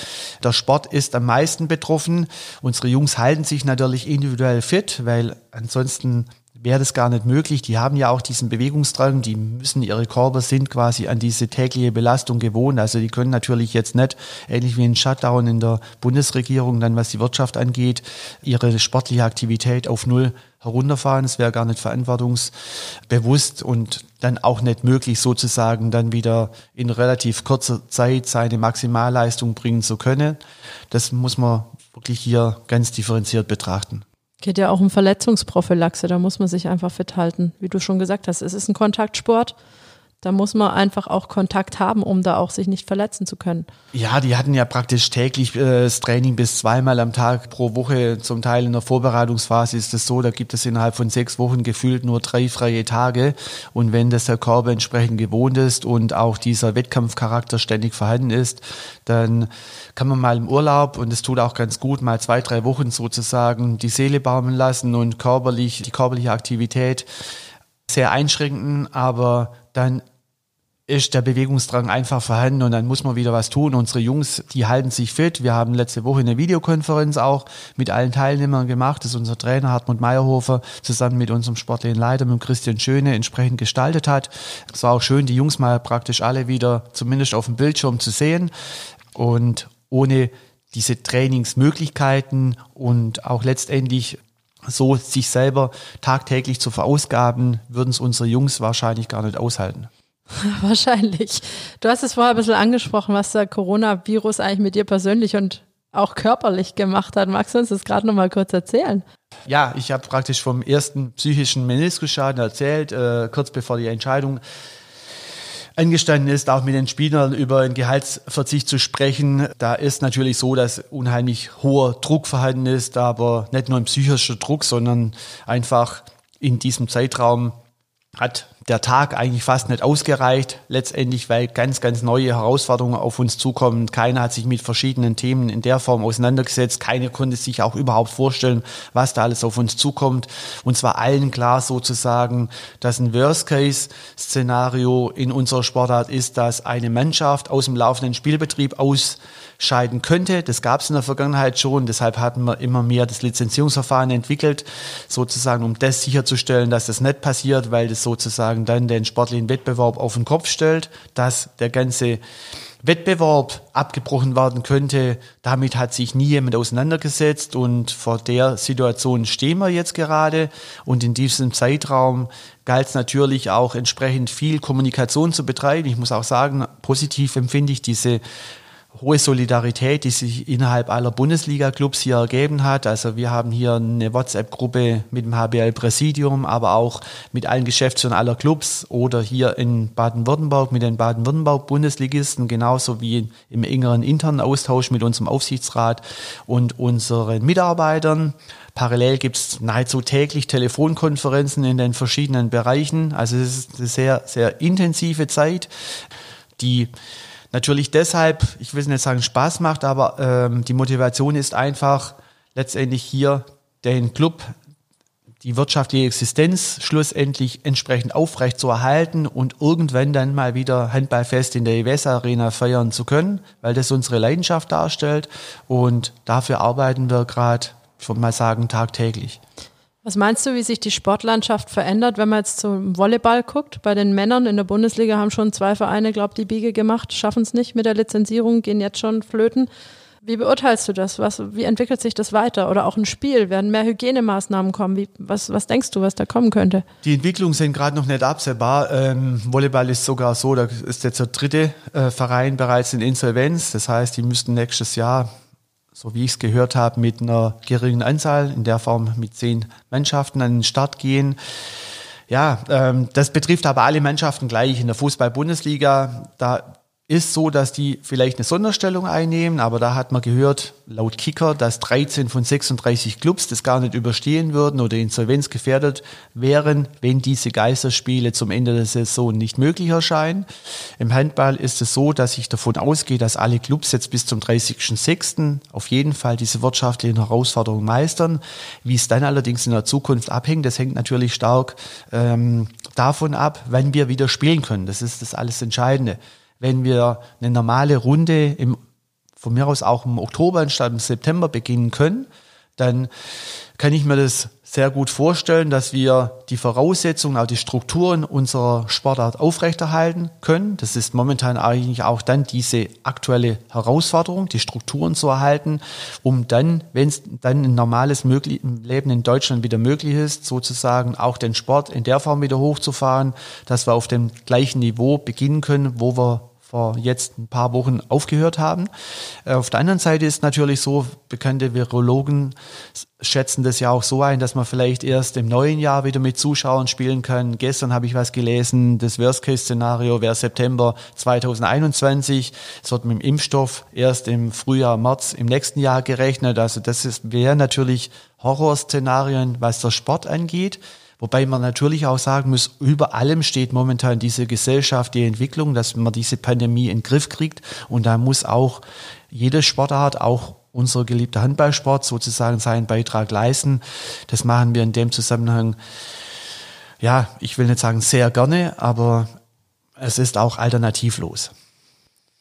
Der Sport ist am meisten betroffen. Unsere Jungs halten sich natürlich individuell fit, weil ansonsten wäre das gar nicht möglich. Die haben ja auch diesen Bewegungsdrang, die müssen ihre Körper sind quasi an diese tägliche Belastung gewohnt. Also die können natürlich jetzt nicht, ähnlich wie ein Shutdown in der Bundesregierung, dann was die Wirtschaft angeht, ihre sportliche Aktivität auf null herunterfahren. Es wäre gar nicht verantwortungsbewusst und dann auch nicht möglich, sozusagen dann wieder in relativ kurzer Zeit seine Maximalleistung bringen zu können. Das muss man wirklich hier ganz differenziert betrachten. Geht ja auch um Verletzungsprophylaxe, da muss man sich einfach fit halten. Wie du schon gesagt hast, es ist ein Kontaktsport. Da muss man einfach auch Kontakt haben, um da auch sich nicht verletzen zu können. Ja, die hatten ja praktisch täglich äh, das Training bis zweimal am Tag pro Woche. Zum Teil in der Vorbereitungsphase ist es so, da gibt es innerhalb von sechs Wochen gefühlt nur drei freie Tage. Und wenn das der Körper entsprechend gewohnt ist und auch dieser Wettkampfcharakter ständig vorhanden ist, dann kann man mal im Urlaub, und es tut auch ganz gut, mal zwei, drei Wochen sozusagen die Seele baumeln lassen und körperlich, die körperliche Aktivität sehr einschränken, aber dann ist der Bewegungsdrang einfach vorhanden und dann muss man wieder was tun. Unsere Jungs, die halten sich fit. Wir haben letzte Woche eine Videokonferenz auch mit allen Teilnehmern gemacht. Das ist unser Trainer Hartmut Meyerhofer zusammen mit unserem sportlichen Leiter, mit Christian Schöne, entsprechend gestaltet hat. Es war auch schön, die Jungs mal praktisch alle wieder zumindest auf dem Bildschirm zu sehen und ohne diese Trainingsmöglichkeiten und auch letztendlich so sich selber tagtäglich zu verausgaben, würden es unsere Jungs wahrscheinlich gar nicht aushalten. Wahrscheinlich. Du hast es vorher ein bisschen angesprochen, was der Coronavirus eigentlich mit dir persönlich und auch körperlich gemacht hat. Magst du uns das gerade nochmal kurz erzählen? Ja, ich habe praktisch vom ersten psychischen Meniskusschaden erzählt, äh, kurz bevor die Entscheidung angestanden ist, auch mit den Spielern über einen Gehaltsverzicht zu sprechen. Da ist natürlich so, dass unheimlich hoher Druck vorhanden ist, aber nicht nur ein psychischer Druck, sondern einfach in diesem Zeitraum hat der Tag eigentlich fast nicht ausgereicht, letztendlich, weil ganz, ganz neue Herausforderungen auf uns zukommen. Keiner hat sich mit verschiedenen Themen in der Form auseinandergesetzt. Keiner konnte sich auch überhaupt vorstellen, was da alles auf uns zukommt. Und zwar allen klar sozusagen, dass ein Worst-Case-Szenario in unserer Sportart ist, dass eine Mannschaft aus dem laufenden Spielbetrieb aus scheiden könnte. Das gab es in der Vergangenheit schon. Deshalb hatten wir immer mehr das Lizenzierungsverfahren entwickelt, sozusagen, um das sicherzustellen, dass das nicht passiert, weil das sozusagen dann den sportlichen Wettbewerb auf den Kopf stellt, dass der ganze Wettbewerb abgebrochen werden könnte. Damit hat sich nie jemand auseinandergesetzt und vor der Situation stehen wir jetzt gerade. Und in diesem Zeitraum galt es natürlich auch entsprechend viel Kommunikation zu betreiben. Ich muss auch sagen, positiv empfinde ich diese hohe Solidarität, die sich innerhalb aller Bundesliga-Clubs hier ergeben hat. Also wir haben hier eine WhatsApp-Gruppe mit dem HBL-Präsidium, aber auch mit allen Geschäftsführern aller Clubs oder hier in Baden-Württemberg mit den Baden-Württemberg-Bundesligisten, genauso wie im engeren internen Austausch mit unserem Aufsichtsrat und unseren Mitarbeitern. Parallel gibt es nahezu täglich Telefonkonferenzen in den verschiedenen Bereichen. Also es ist eine sehr, sehr intensive Zeit, die natürlich deshalb, ich will nicht sagen Spaß macht, aber ähm, die Motivation ist einfach letztendlich hier den Club die wirtschaftliche Existenz schlussendlich entsprechend aufrecht zu erhalten und irgendwann dann mal wieder Handballfest in der EWS Arena feiern zu können, weil das unsere Leidenschaft darstellt und dafür arbeiten wir gerade, ich würde mal sagen, tagtäglich. Was meinst du, wie sich die Sportlandschaft verändert, wenn man jetzt zum Volleyball guckt? Bei den Männern in der Bundesliga haben schon zwei Vereine, glaube die Biege gemacht, schaffen es nicht mit der Lizenzierung, gehen jetzt schon flöten. Wie beurteilst du das? Was, wie entwickelt sich das weiter? Oder auch ein Spiel? Werden mehr Hygienemaßnahmen kommen? Wie, was, was denkst du, was da kommen könnte? Die Entwicklungen sind gerade noch nicht absehbar. Ähm, Volleyball ist sogar so, da ist jetzt der dritte äh, Verein bereits in Insolvenz. Das heißt, die müssten nächstes Jahr so wie ich es gehört habe, mit einer geringen Anzahl, in der Form mit zehn Mannschaften an den Start gehen. Ja, ähm, das betrifft aber alle Mannschaften gleich. In der Fußball-Bundesliga, da ist so, dass die vielleicht eine Sonderstellung einnehmen, aber da hat man gehört, laut Kicker, dass 13 von 36 Clubs das gar nicht überstehen würden oder Insolvenz gefährdet wären, wenn diese Geisterspiele zum Ende der Saison nicht möglich erscheinen. Im Handball ist es so, dass ich davon ausgehe, dass alle Clubs jetzt bis zum 30.06. auf jeden Fall diese wirtschaftlichen Herausforderungen meistern. Wie es dann allerdings in der Zukunft abhängt, das hängt natürlich stark ähm, davon ab, wann wir wieder spielen können. Das ist das alles Entscheidende wenn wir eine normale Runde im, von mir aus auch im Oktober anstatt im September beginnen können, dann kann ich mir das sehr gut vorstellen, dass wir die Voraussetzungen, auch die Strukturen unserer Sportart aufrechterhalten können. Das ist momentan eigentlich auch dann diese aktuelle Herausforderung, die Strukturen zu erhalten, um dann, wenn es dann ein normales Leben in Deutschland wieder möglich ist, sozusagen auch den Sport in der Form wieder hochzufahren, dass wir auf dem gleichen Niveau beginnen können, wo wir vor jetzt ein paar Wochen aufgehört haben. Äh, auf der anderen Seite ist natürlich so, bekannte Virologen schätzen das ja auch so ein, dass man vielleicht erst im neuen Jahr wieder mit Zuschauern spielen kann. Gestern habe ich was gelesen, das Worst-Case-Szenario wäre September 2021. Es wird mit dem Impfstoff erst im Frühjahr, März im nächsten Jahr gerechnet. Also das wäre natürlich Horrorszenarien, was der Sport angeht. Wobei man natürlich auch sagen muss, über allem steht momentan diese Gesellschaft, die Entwicklung, dass man diese Pandemie in den Griff kriegt. Und da muss auch jede Sportart, auch unser geliebter Handballsport sozusagen seinen Beitrag leisten. Das machen wir in dem Zusammenhang, ja, ich will nicht sagen sehr gerne, aber es ist auch alternativlos.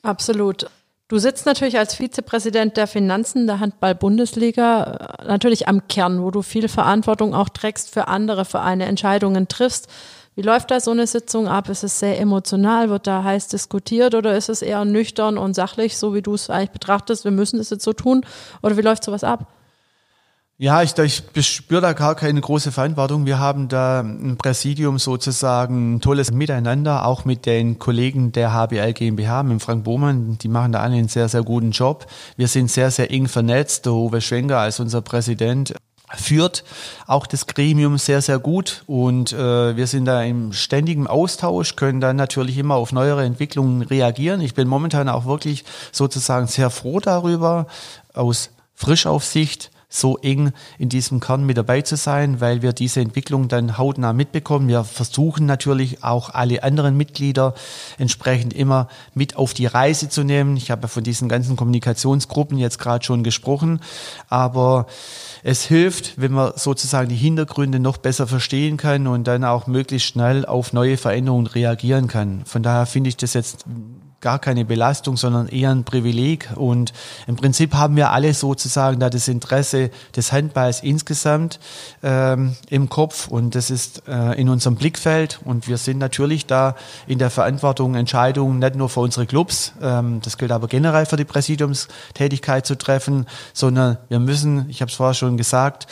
Absolut. Du sitzt natürlich als Vizepräsident der Finanzen der Handball-Bundesliga äh, natürlich am Kern, wo du viel Verantwortung auch trägst für andere Vereine, Entscheidungen triffst. Wie läuft da so eine Sitzung ab? Ist es sehr emotional? Wird da heiß diskutiert oder ist es eher nüchtern und sachlich, so wie du es eigentlich betrachtest? Wir müssen es jetzt so tun. Oder wie läuft sowas ab? Ja, ich, ich spüre da gar keine große Verantwortung. Wir haben da ein Präsidium sozusagen ein tolles Miteinander, auch mit den Kollegen der HBL GmbH, mit Frank Bohmann. Die machen da alle einen sehr, sehr guten Job. Wir sind sehr, sehr eng vernetzt. Der Uwe Schwenker als unser Präsident führt auch das Gremium sehr, sehr gut und äh, wir sind da im ständigen Austausch, können dann natürlich immer auf neuere Entwicklungen reagieren. Ich bin momentan auch wirklich sozusagen sehr froh darüber, aus Frischaufsicht so eng in diesem Kern mit dabei zu sein, weil wir diese Entwicklung dann hautnah mitbekommen. Wir versuchen natürlich auch alle anderen Mitglieder entsprechend immer mit auf die Reise zu nehmen. Ich habe von diesen ganzen Kommunikationsgruppen jetzt gerade schon gesprochen, aber es hilft, wenn man sozusagen die Hintergründe noch besser verstehen kann und dann auch möglichst schnell auf neue Veränderungen reagieren kann. Von daher finde ich das jetzt gar keine Belastung, sondern eher ein Privileg. Und im Prinzip haben wir alle sozusagen da das Interesse des Handballs insgesamt ähm, im Kopf und das ist äh, in unserem Blickfeld. Und wir sind natürlich da in der Verantwortung, Entscheidungen nicht nur für unsere Clubs, ähm, das gilt aber generell für die Präsidiumstätigkeit zu treffen, sondern wir müssen, ich habe es vorher schon gesagt,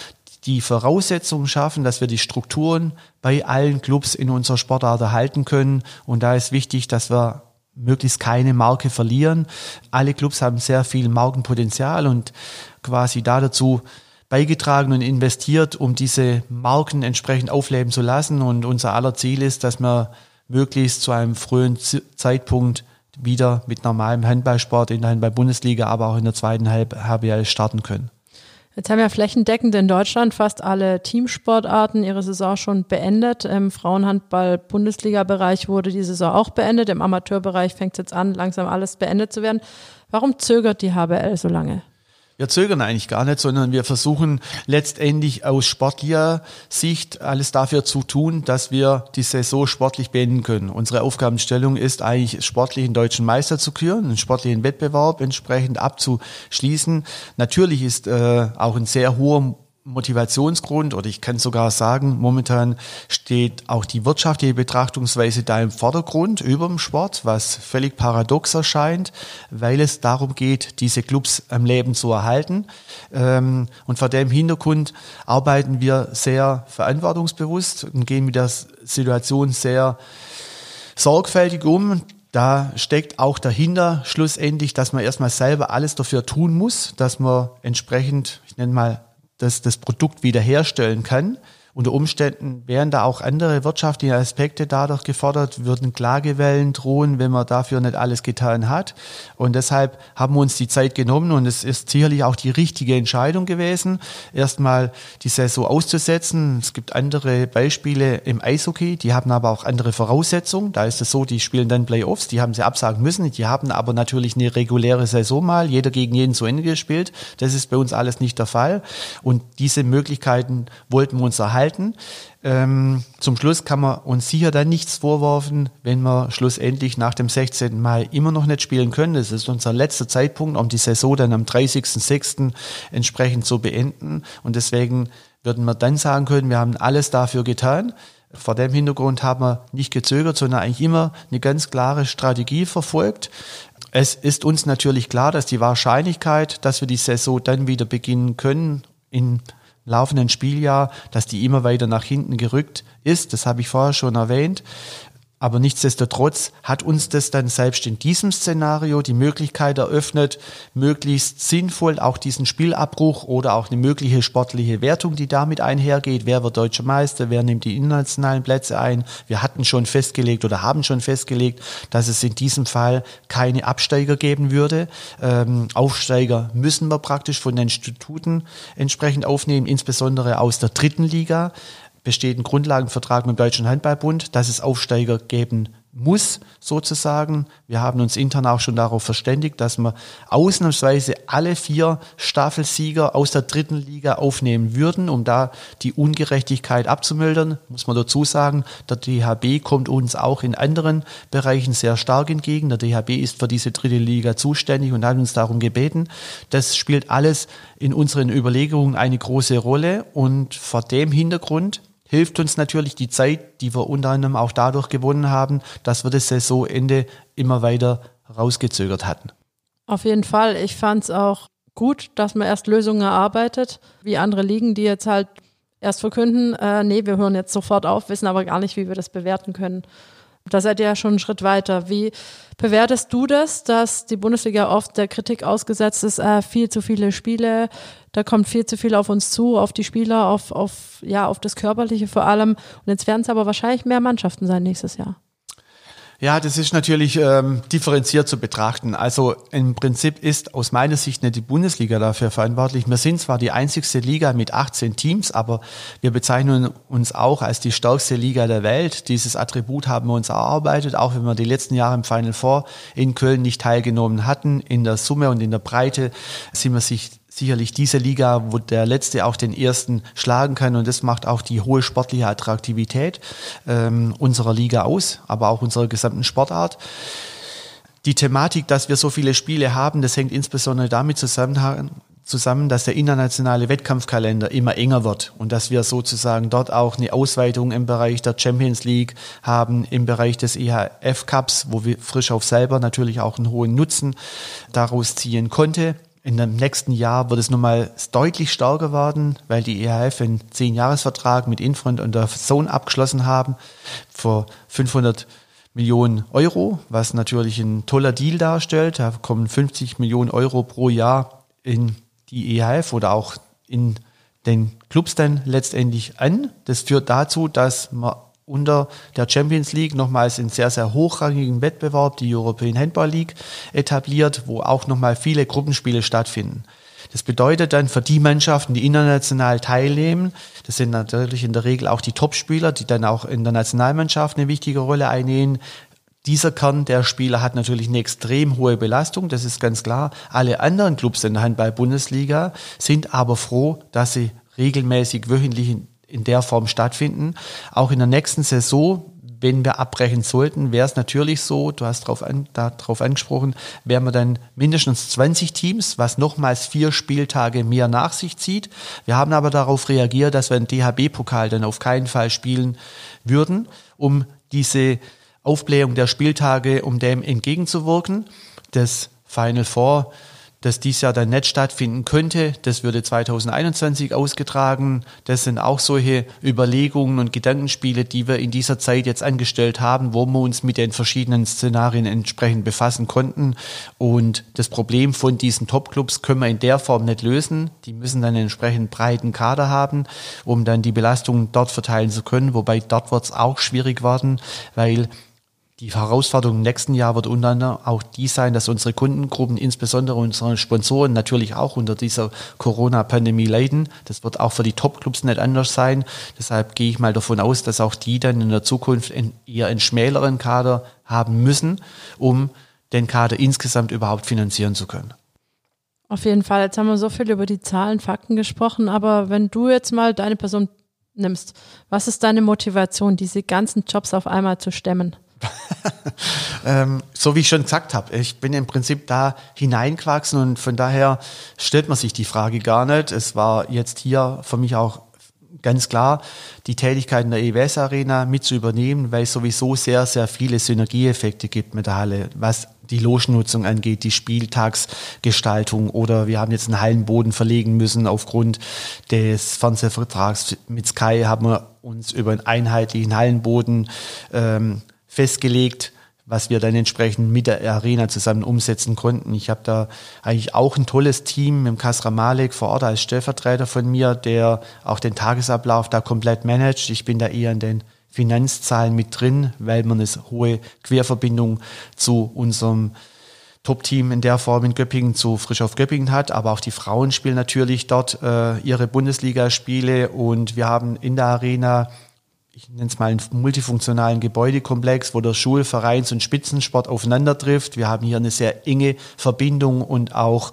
die Voraussetzungen schaffen, dass wir die Strukturen bei allen Clubs in unserer Sportart erhalten können. Und da ist wichtig, dass wir möglichst keine Marke verlieren. Alle Clubs haben sehr viel Markenpotenzial und quasi da dazu beigetragen und investiert, um diese Marken entsprechend aufleben zu lassen. Und unser aller Ziel ist, dass wir möglichst zu einem frühen Zeitpunkt wieder mit normalem Handballsport in der Handball-Bundesliga, aber auch in der zweiten HBL starten können. Jetzt haben ja flächendeckend in Deutschland fast alle Teamsportarten ihre Saison schon beendet. Im Frauenhandball-Bundesliga-Bereich wurde die Saison auch beendet. Im Amateurbereich fängt es jetzt an, langsam alles beendet zu werden. Warum zögert die HBL so lange? Wir zögern eigentlich gar nicht, sondern wir versuchen letztendlich aus sportlicher Sicht alles dafür zu tun, dass wir die Saison sportlich beenden können. Unsere Aufgabenstellung ist eigentlich, sportlichen deutschen Meister zu küren, einen sportlichen Wettbewerb entsprechend abzuschließen. Natürlich ist äh, auch ein sehr hoher Motivationsgrund oder ich kann sogar sagen, momentan steht auch die wirtschaftliche Betrachtungsweise da im Vordergrund über dem Sport, was völlig paradox erscheint, weil es darum geht, diese Clubs am Leben zu erhalten. Ähm, und vor dem Hintergrund arbeiten wir sehr verantwortungsbewusst und gehen mit der Situation sehr sorgfältig um. Da steckt auch dahinter schlussendlich, dass man erstmal selber alles dafür tun muss, dass man entsprechend, ich nenne mal, das, das Produkt wiederherstellen kann unter Umständen wären da auch andere wirtschaftliche Aspekte dadurch gefordert, würden Klagewellen drohen, wenn man dafür nicht alles getan hat. Und deshalb haben wir uns die Zeit genommen und es ist sicherlich auch die richtige Entscheidung gewesen, erstmal die Saison auszusetzen. Es gibt andere Beispiele im Eishockey, die haben aber auch andere Voraussetzungen. Da ist es so, die spielen dann Playoffs, die haben sie absagen müssen. Die haben aber natürlich eine reguläre Saison mal, jeder gegen jeden zu Ende gespielt. Das ist bei uns alles nicht der Fall. Und diese Möglichkeiten wollten wir uns erhalten halten. Ähm, zum Schluss kann man uns sicher dann nichts vorwerfen, wenn wir schlussendlich nach dem 16. Mai immer noch nicht spielen können. Das ist unser letzter Zeitpunkt, um die Saison dann am 30.06. entsprechend zu beenden. Und deswegen würden wir dann sagen können, wir haben alles dafür getan. Vor dem Hintergrund haben wir nicht gezögert, sondern eigentlich immer eine ganz klare Strategie verfolgt. Es ist uns natürlich klar, dass die Wahrscheinlichkeit, dass wir die Saison dann wieder beginnen können, in laufenden Spieljahr, dass die immer weiter nach hinten gerückt ist. Das habe ich vorher schon erwähnt. Aber nichtsdestotrotz hat uns das dann selbst in diesem Szenario die Möglichkeit eröffnet, möglichst sinnvoll auch diesen Spielabbruch oder auch eine mögliche sportliche Wertung, die damit einhergeht. Wer wird deutscher Meister? Wer nimmt die internationalen Plätze ein? Wir hatten schon festgelegt oder haben schon festgelegt, dass es in diesem Fall keine Absteiger geben würde. Ähm, Aufsteiger müssen wir praktisch von den Instituten entsprechend aufnehmen, insbesondere aus der dritten Liga besteht ein Grundlagenvertrag mit dem Deutschen Handballbund, dass es Aufsteiger geben muss, sozusagen. Wir haben uns intern auch schon darauf verständigt, dass wir ausnahmsweise alle vier Staffelsieger aus der dritten Liga aufnehmen würden, um da die Ungerechtigkeit abzumildern. Muss man dazu sagen, der DHB kommt uns auch in anderen Bereichen sehr stark entgegen. Der DHB ist für diese dritte Liga zuständig und hat uns darum gebeten. Das spielt alles in unseren Überlegungen eine große Rolle und vor dem Hintergrund hilft uns natürlich die Zeit, die wir unter anderem auch dadurch gewonnen haben, dass wir das Saisonende immer weiter rausgezögert hatten. Auf jeden Fall. Ich fand es auch gut, dass man erst Lösungen erarbeitet, wie andere Ligen, die jetzt halt erst verkünden, äh, nee, wir hören jetzt sofort auf, wissen aber gar nicht, wie wir das bewerten können. Da seid ihr ja schon einen Schritt weiter. Wie bewertest du das, dass die Bundesliga oft der Kritik ausgesetzt ist, äh, viel zu viele Spiele, da kommt viel zu viel auf uns zu, auf die Spieler, auf, auf, ja, auf das Körperliche vor allem. Und jetzt werden es aber wahrscheinlich mehr Mannschaften sein nächstes Jahr. Ja, das ist natürlich ähm, differenziert zu betrachten. Also im Prinzip ist aus meiner Sicht nicht die Bundesliga dafür verantwortlich. Wir sind zwar die einzigste Liga mit 18 Teams, aber wir bezeichnen uns auch als die stärkste Liga der Welt. Dieses Attribut haben wir uns erarbeitet, auch wenn wir die letzten Jahre im Final Four in Köln nicht teilgenommen hatten. In der Summe und in der Breite sind wir sich sicherlich diese Liga, wo der Letzte auch den Ersten schlagen kann. Und das macht auch die hohe sportliche Attraktivität ähm, unserer Liga aus, aber auch unserer gesamten Sportart. Die Thematik, dass wir so viele Spiele haben, das hängt insbesondere damit zusammen, zusammen, dass der internationale Wettkampfkalender immer enger wird und dass wir sozusagen dort auch eine Ausweitung im Bereich der Champions League haben, im Bereich des EHF Cups, wo wir frisch auf selber natürlich auch einen hohen Nutzen daraus ziehen konnte. In dem nächsten Jahr wird es nochmal deutlich stärker werden, weil die EHF einen 10-Jahres-Vertrag mit Infront und der Zone abgeschlossen haben für 500 Millionen Euro, was natürlich ein toller Deal darstellt. Da kommen 50 Millionen Euro pro Jahr in die EHF oder auch in den Clubs dann letztendlich an. Das führt dazu, dass man unter der Champions League nochmals einen sehr, sehr hochrangigen Wettbewerb, die European Handball League, etabliert, wo auch nochmal viele Gruppenspiele stattfinden. Das bedeutet dann für die Mannschaften, die international teilnehmen, das sind natürlich in der Regel auch die Topspieler, die dann auch in der Nationalmannschaft eine wichtige Rolle einnehmen. Dieser Kern der Spieler hat natürlich eine extrem hohe Belastung, das ist ganz klar. Alle anderen Clubs in der Handball-Bundesliga sind aber froh, dass sie regelmäßig wöchentlich in der Form stattfinden. Auch in der nächsten Saison, wenn wir abbrechen sollten, wäre es natürlich so, du hast darauf an, darauf angesprochen, wären wir dann mindestens 20 Teams, was nochmals vier Spieltage mehr nach sich zieht. Wir haben aber darauf reagiert, dass wir den DHB-Pokal dann auf keinen Fall spielen würden, um diese Aufblähung der Spieltage, um dem entgegenzuwirken. Das Final Four das dies Jahr dann nicht stattfinden könnte. Das würde 2021 ausgetragen. Das sind auch solche Überlegungen und Gedankenspiele, die wir in dieser Zeit jetzt angestellt haben, wo wir uns mit den verschiedenen Szenarien entsprechend befassen konnten. Und das Problem von diesen Topclubs können wir in der Form nicht lösen. Die müssen dann einen entsprechend breiten Kader haben, um dann die Belastungen dort verteilen zu können. Wobei dort wird es auch schwierig werden, weil die Herausforderung im nächsten Jahr wird unter anderem auch die sein, dass unsere Kundengruppen, insbesondere unsere Sponsoren, natürlich auch unter dieser Corona-Pandemie leiden. Das wird auch für die Top-Clubs nicht anders sein. Deshalb gehe ich mal davon aus, dass auch die dann in der Zukunft eher einen schmäleren Kader haben müssen, um den Kader insgesamt überhaupt finanzieren zu können. Auf jeden Fall. Jetzt haben wir so viel über die Zahlen, Fakten gesprochen, aber wenn du jetzt mal deine Person nimmst, was ist deine Motivation, diese ganzen Jobs auf einmal zu stemmen? ähm, so wie ich schon gesagt habe, ich bin im Prinzip da hineingewachsen und von daher stellt man sich die Frage gar nicht. Es war jetzt hier für mich auch ganz klar, die Tätigkeit in der EWS Arena mit zu übernehmen, weil es sowieso sehr, sehr viele Synergieeffekte gibt mit der Halle, was die Logennutzung angeht, die Spieltagsgestaltung oder wir haben jetzt einen Hallenboden verlegen müssen aufgrund des Fernsehvertrags mit Sky haben wir uns über einen einheitlichen Hallenboden ähm, festgelegt, was wir dann entsprechend mit der Arena zusammen umsetzen konnten. Ich habe da eigentlich auch ein tolles Team mit Kasra Malek vor Ort als Stellvertreter von mir, der auch den Tagesablauf da komplett managt. Ich bin da eher in den Finanzzahlen mit drin, weil man eine hohe Querverbindung zu unserem Top-Team in der Form in Göppingen zu Frisch auf Göppingen hat, aber auch die Frauen spielen natürlich dort äh, ihre Bundesligaspiele und wir haben in der Arena ich nenne es mal einen multifunktionalen Gebäudekomplex, wo der Schul-, Vereins- und Spitzensport aufeinander trifft. Wir haben hier eine sehr enge Verbindung und auch,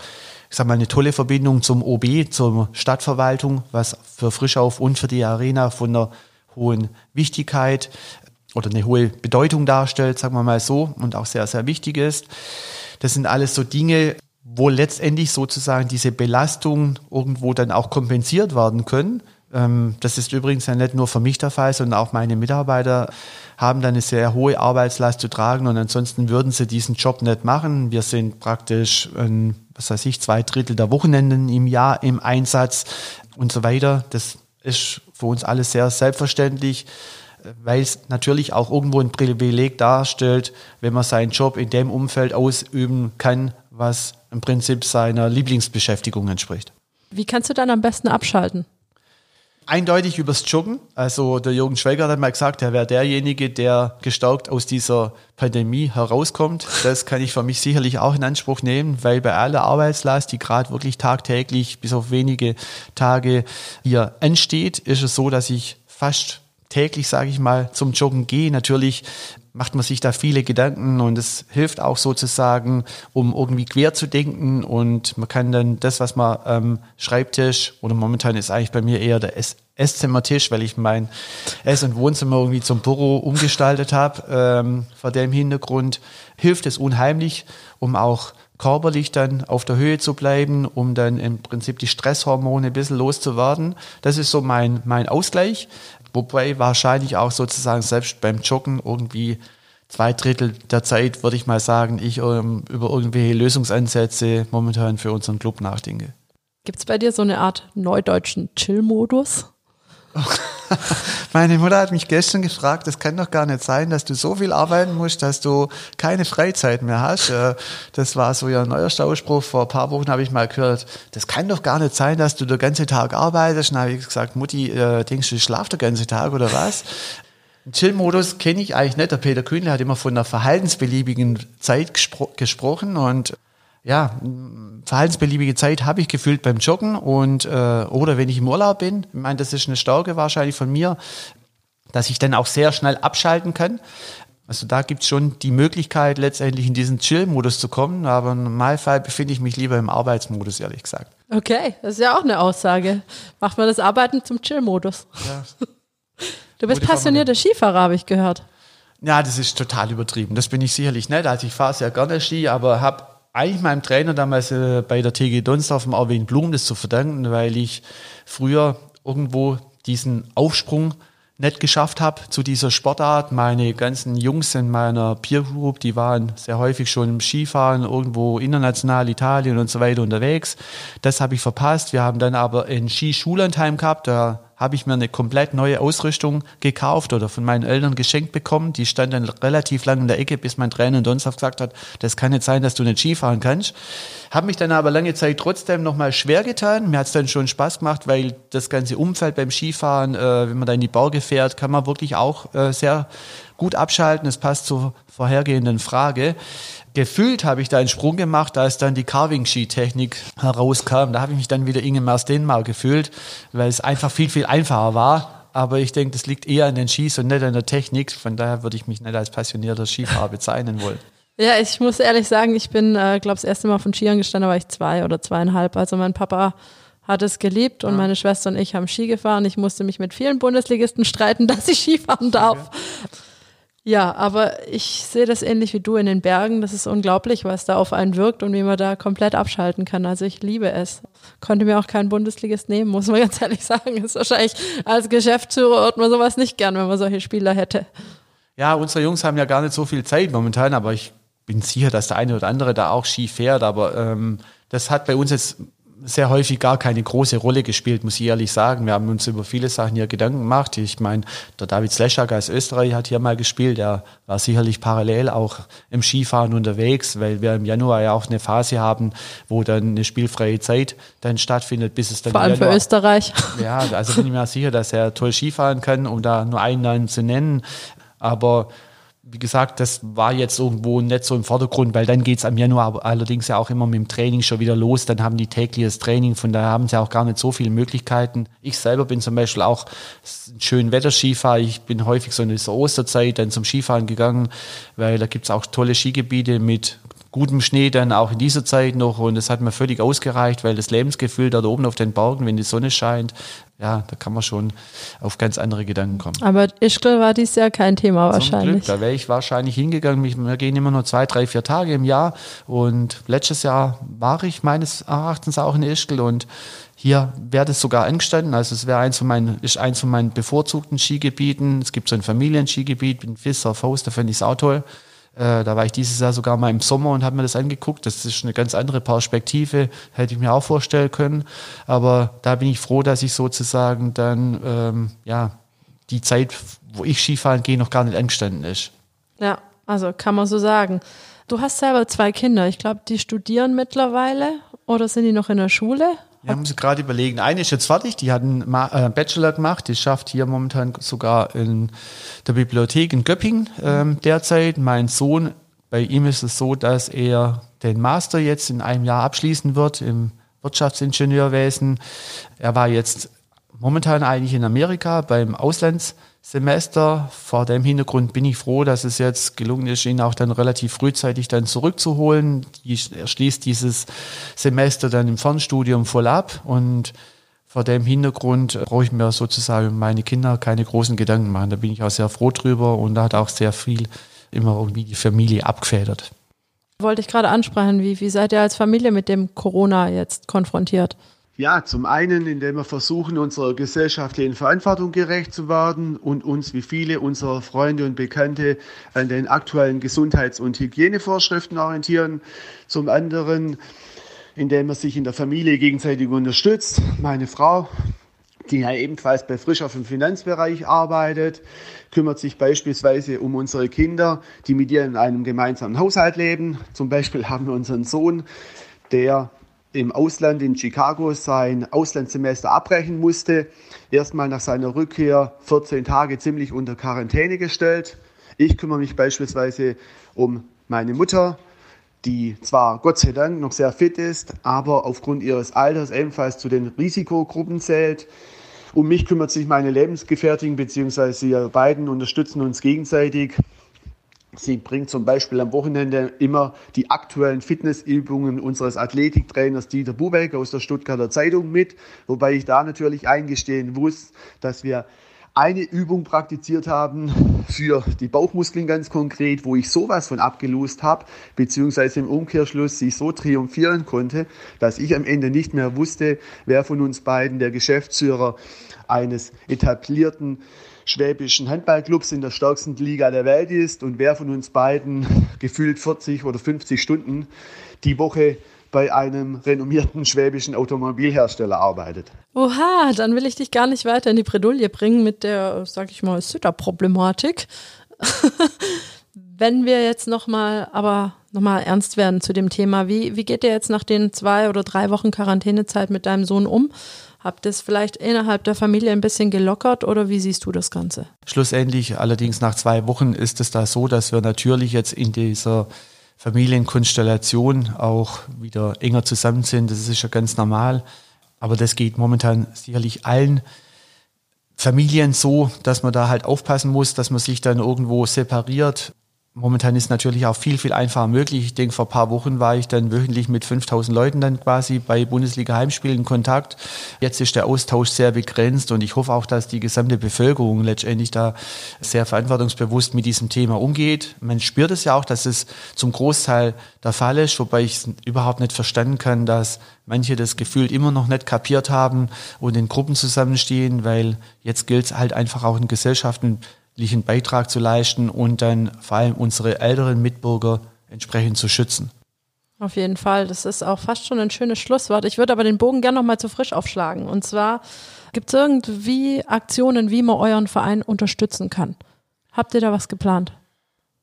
ich sag mal, eine tolle Verbindung zum OB, zur Stadtverwaltung, was für Frischauf und für die Arena von einer hohen Wichtigkeit oder eine hohe Bedeutung darstellt, sagen wir mal so, und auch sehr, sehr wichtig ist. Das sind alles so Dinge, wo letztendlich sozusagen diese Belastungen irgendwo dann auch kompensiert werden können das ist übrigens ja nicht nur für mich der Fall, sondern auch meine Mitarbeiter haben dann eine sehr hohe Arbeitslast zu tragen und ansonsten würden sie diesen Job nicht machen. Wir sind praktisch, was weiß ich, zwei Drittel der Wochenenden im Jahr im Einsatz und so weiter. Das ist für uns alles sehr selbstverständlich, weil es natürlich auch irgendwo ein Privileg darstellt, wenn man seinen Job in dem Umfeld ausüben kann, was im Prinzip seiner Lieblingsbeschäftigung entspricht. Wie kannst du dann am besten abschalten? Eindeutig übers Joggen. Also der Jürgen Schweiger hat mal gesagt, er wäre derjenige, der gestärkt aus dieser Pandemie herauskommt. Das kann ich für mich sicherlich auch in Anspruch nehmen, weil bei aller Arbeitslast, die gerade wirklich tagtäglich bis auf wenige Tage hier entsteht, ist es so, dass ich fast täglich, sage ich mal, zum Joggen gehe. Natürlich macht man sich da viele Gedanken und es hilft auch sozusagen, um irgendwie quer zu denken und man kann dann das, was man am Schreibtisch oder momentan ist eigentlich bei mir eher der Ess Esszimmertisch, weil ich mein Ess- und Wohnzimmer irgendwie zum Büro umgestaltet habe. Ähm, vor dem Hintergrund hilft es unheimlich, um auch körperlich dann auf der Höhe zu bleiben, um dann im Prinzip die Stresshormone ein bisschen loszuwerden. Das ist so mein, mein Ausgleich. Wobei wahrscheinlich auch sozusagen selbst beim Joggen irgendwie zwei Drittel der Zeit, würde ich mal sagen, ich ähm, über irgendwelche Lösungsansätze momentan für unseren Club nachdenke. Gibt es bei dir so eine Art neudeutschen Chill-Modus? Meine Mutter hat mich gestern gefragt, das kann doch gar nicht sein, dass du so viel arbeiten musst, dass du keine Freizeit mehr hast. Das war so ihr neuer Stauspruch. Vor ein paar Wochen habe ich mal gehört, das kann doch gar nicht sein, dass du den ganzen Tag arbeitest. dann habe ich gesagt, Mutti, äh, denkst du, ich schlafe den ganzen Tag oder was? Chill-Modus kenne ich eigentlich nicht. Der Peter Kühnle hat immer von einer verhaltensbeliebigen Zeit gespro gesprochen und ja, verhaltensbeliebige Zeit habe ich gefühlt beim Joggen und äh, oder wenn ich im Urlaub bin. Ich meine, das ist eine Stärke wahrscheinlich von mir, dass ich dann auch sehr schnell abschalten kann. Also da gibt es schon die Möglichkeit, letztendlich in diesen Chill-Modus zu kommen, aber im Normalfall befinde ich mich lieber im Arbeitsmodus, ehrlich gesagt. Okay, das ist ja auch eine Aussage. Macht man das Arbeiten zum Chill-Modus. Ja. Du bist passionierter Skifahrer, habe ich gehört. Ja, das ist total übertrieben. Das bin ich sicherlich nicht. Also ich fahre sehr gerne Ski, aber habe eigentlich meinem Trainer damals äh, bei der TG Donsdorf, dem Arwin Blum, das zu verdanken, weil ich früher irgendwo diesen Aufsprung nicht geschafft habe zu dieser Sportart. Meine ganzen Jungs in meiner Peer Group, die waren sehr häufig schon im Skifahren, irgendwo international, Italien und so weiter unterwegs. Das habe ich verpasst. Wir haben dann aber ein Skischullandheim gehabt, da habe ich mir eine komplett neue Ausrüstung gekauft oder von meinen Eltern geschenkt bekommen. Die stand dann relativ lang in der Ecke, bis mein Trainer in Donsdorf gesagt hat, das kann nicht sein, dass du nicht Skifahren kannst. Habe mich dann aber lange Zeit trotzdem nochmal schwer getan. Mir hat es dann schon Spaß gemacht, weil das ganze Umfeld beim Skifahren, äh, wenn man da in die Berge fährt, kann man wirklich auch äh, sehr gut abschalten. Es passt zur vorhergehenden Frage gefühlt habe ich da einen Sprung gemacht, als dann die Carving-Ski-Technik herauskam. Da habe ich mich dann wieder Ingemar Stenmar gefühlt, weil es einfach viel, viel einfacher war. Aber ich denke, das liegt eher an den Skis und nicht an der Technik. Von daher würde ich mich nicht als passionierter Skifahrer bezeichnen wollen. Ja, ich muss ehrlich sagen, ich bin, äh, glaube das erste Mal von Skiern gestanden, da war ich zwei oder zweieinhalb. Also mein Papa hat es geliebt und ja. meine Schwester und ich haben Ski gefahren. Ich musste mich mit vielen Bundesligisten streiten, dass ich Skifahren darf. Okay. Ja, aber ich sehe das ähnlich wie du in den Bergen. Das ist unglaublich, was da auf einen wirkt und wie man da komplett abschalten kann. Also ich liebe es. Konnte mir auch kein Bundesligist nehmen, muss man ganz ehrlich sagen. Ist wahrscheinlich als Geschäftsführer hört man sowas nicht gern, wenn man solche Spieler hätte. Ja, unsere Jungs haben ja gar nicht so viel Zeit momentan, aber ich bin sicher, dass der eine oder andere da auch Ski fährt. Aber ähm, das hat bei uns jetzt sehr häufig gar keine große Rolle gespielt, muss ich ehrlich sagen. Wir haben uns über viele Sachen hier Gedanken gemacht. Ich meine, der David Sleschak als Österreich hat hier mal gespielt. Er war sicherlich parallel auch im Skifahren unterwegs, weil wir im Januar ja auch eine Phase haben, wo dann eine spielfreie Zeit dann stattfindet, bis es dann Vor allem Januar, für Österreich. Ja, also bin ich mir sicher, dass er toll Skifahren kann, um da nur einen Namen zu nennen. Aber wie gesagt, das war jetzt irgendwo nicht so im Vordergrund, weil dann geht es am Januar allerdings ja auch immer mit dem Training schon wieder los. Dann haben die tägliches Training, von daher haben sie auch gar nicht so viele Möglichkeiten. Ich selber bin zum Beispiel auch schön Wetterskifahrer. Ich bin häufig so in dieser Osterzeit dann zum Skifahren gegangen, weil da gibt es auch tolle Skigebiete mit gutem Schnee dann auch in dieser Zeit noch und das hat mir völlig ausgereicht, weil das Lebensgefühl dort oben auf den Bergen, wenn die Sonne scheint, ja, da kann man schon auf ganz andere Gedanken kommen. Aber Ischgl war dies Jahr kein Thema Zum wahrscheinlich. Glück, da wäre ich wahrscheinlich hingegangen. Wir gehen immer nur zwei, drei, vier Tage im Jahr und letztes Jahr war ich meines Erachtens auch in Ischgl und hier wäre das sogar angestanden. Also es wäre eins von meinen, ist eins von meinen bevorzugten Skigebieten. Es gibt so ein Familienskigebiet in Fisser, Faust, da fände ich es auch toll. Äh, da war ich dieses Jahr sogar mal im Sommer und habe mir das angeguckt. Das ist eine ganz andere Perspektive, hätte ich mir auch vorstellen können. Aber da bin ich froh, dass ich sozusagen dann ähm, ja die Zeit, wo ich Skifahren gehe, noch gar nicht angestanden ist. Ja, also kann man so sagen. Du hast selber zwei Kinder. Ich glaube, die studieren mittlerweile oder sind die noch in der Schule? Wir haben sie gerade überlegen. Eine ist jetzt fertig, die hat einen äh, Bachelor gemacht, die schafft hier momentan sogar in der Bibliothek in Göppingen ähm, derzeit. Mein Sohn, bei ihm ist es so, dass er den Master jetzt in einem Jahr abschließen wird im Wirtschaftsingenieurwesen. Er war jetzt momentan eigentlich in Amerika beim Auslands Semester. Vor dem Hintergrund bin ich froh, dass es jetzt gelungen ist, ihn auch dann relativ frühzeitig dann zurückzuholen. Er schließt dieses Semester dann im Fernstudium voll ab und vor dem Hintergrund brauche ich mir sozusagen meine Kinder keine großen Gedanken machen. Da bin ich auch sehr froh drüber und da hat auch sehr viel immer irgendwie die Familie abgefedert. Wollte ich gerade ansprechen, wie, wie seid ihr als Familie mit dem Corona jetzt konfrontiert? Ja, zum einen, indem wir versuchen, unserer gesellschaftlichen Verantwortung gerecht zu werden und uns wie viele unserer Freunde und Bekannte an den aktuellen Gesundheits- und Hygienevorschriften orientieren. Zum anderen, indem man sich in der Familie gegenseitig unterstützt. Meine Frau, die ja ebenfalls bei Frisch auf dem Finanzbereich arbeitet, kümmert sich beispielsweise um unsere Kinder, die mit ihr in einem gemeinsamen Haushalt leben. Zum Beispiel haben wir unseren Sohn, der im Ausland in Chicago sein Auslandssemester abbrechen musste. Erstmal nach seiner Rückkehr 14 Tage ziemlich unter Quarantäne gestellt. Ich kümmere mich beispielsweise um meine Mutter, die zwar Gott sei Dank noch sehr fit ist, aber aufgrund ihres Alters ebenfalls zu den Risikogruppen zählt. Um mich kümmert sich meine Lebensgefährtin bzw. wir beiden unterstützen uns gegenseitig. Sie bringt zum Beispiel am Wochenende immer die aktuellen Fitnessübungen unseres Athletiktrainers Dieter Bubeck aus der Stuttgarter Zeitung mit, wobei ich da natürlich eingestehen muss, dass wir eine Übung praktiziert haben für die Bauchmuskeln ganz konkret, wo ich sowas von abgelost habe, beziehungsweise im Umkehrschluss sich so triumphieren konnte, dass ich am Ende nicht mehr wusste, wer von uns beiden der Geschäftsführer eines etablierten schwäbischen Handballclubs in der stärksten Liga der Welt ist und wer von uns beiden gefühlt 40 oder 50 Stunden die Woche bei einem renommierten schwäbischen Automobilhersteller arbeitet. Oha, dann will ich dich gar nicht weiter in die Bredouille bringen mit der, sag ich mal, Sütter-Problematik. Wenn wir jetzt nochmal, aber nochmal ernst werden zu dem Thema, wie, wie geht dir jetzt nach den zwei oder drei Wochen Quarantänezeit mit deinem Sohn um? Habt ihr es vielleicht innerhalb der Familie ein bisschen gelockert oder wie siehst du das Ganze? Schlussendlich, allerdings nach zwei Wochen ist es da so, dass wir natürlich jetzt in dieser Familienkonstellation auch wieder enger zusammen sind. Das ist ja ganz normal. Aber das geht momentan sicherlich allen Familien so, dass man da halt aufpassen muss, dass man sich dann irgendwo separiert. Momentan ist natürlich auch viel, viel einfacher möglich. Ich denke, vor ein paar Wochen war ich dann wöchentlich mit 5000 Leuten dann quasi bei Bundesliga-Heimspielen in Kontakt. Jetzt ist der Austausch sehr begrenzt und ich hoffe auch, dass die gesamte Bevölkerung letztendlich da sehr verantwortungsbewusst mit diesem Thema umgeht. Man spürt es ja auch, dass es zum Großteil der Fall ist, wobei ich es überhaupt nicht verstanden kann, dass manche das Gefühl immer noch nicht kapiert haben und in Gruppen zusammenstehen, weil jetzt gilt es halt einfach auch in Gesellschaften Beitrag zu leisten und dann vor allem unsere älteren Mitbürger entsprechend zu schützen. Auf jeden Fall. Das ist auch fast schon ein schönes Schlusswort. Ich würde aber den Bogen gerne nochmal zu frisch aufschlagen. Und zwar gibt es irgendwie Aktionen, wie man euren Verein unterstützen kann. Habt ihr da was geplant?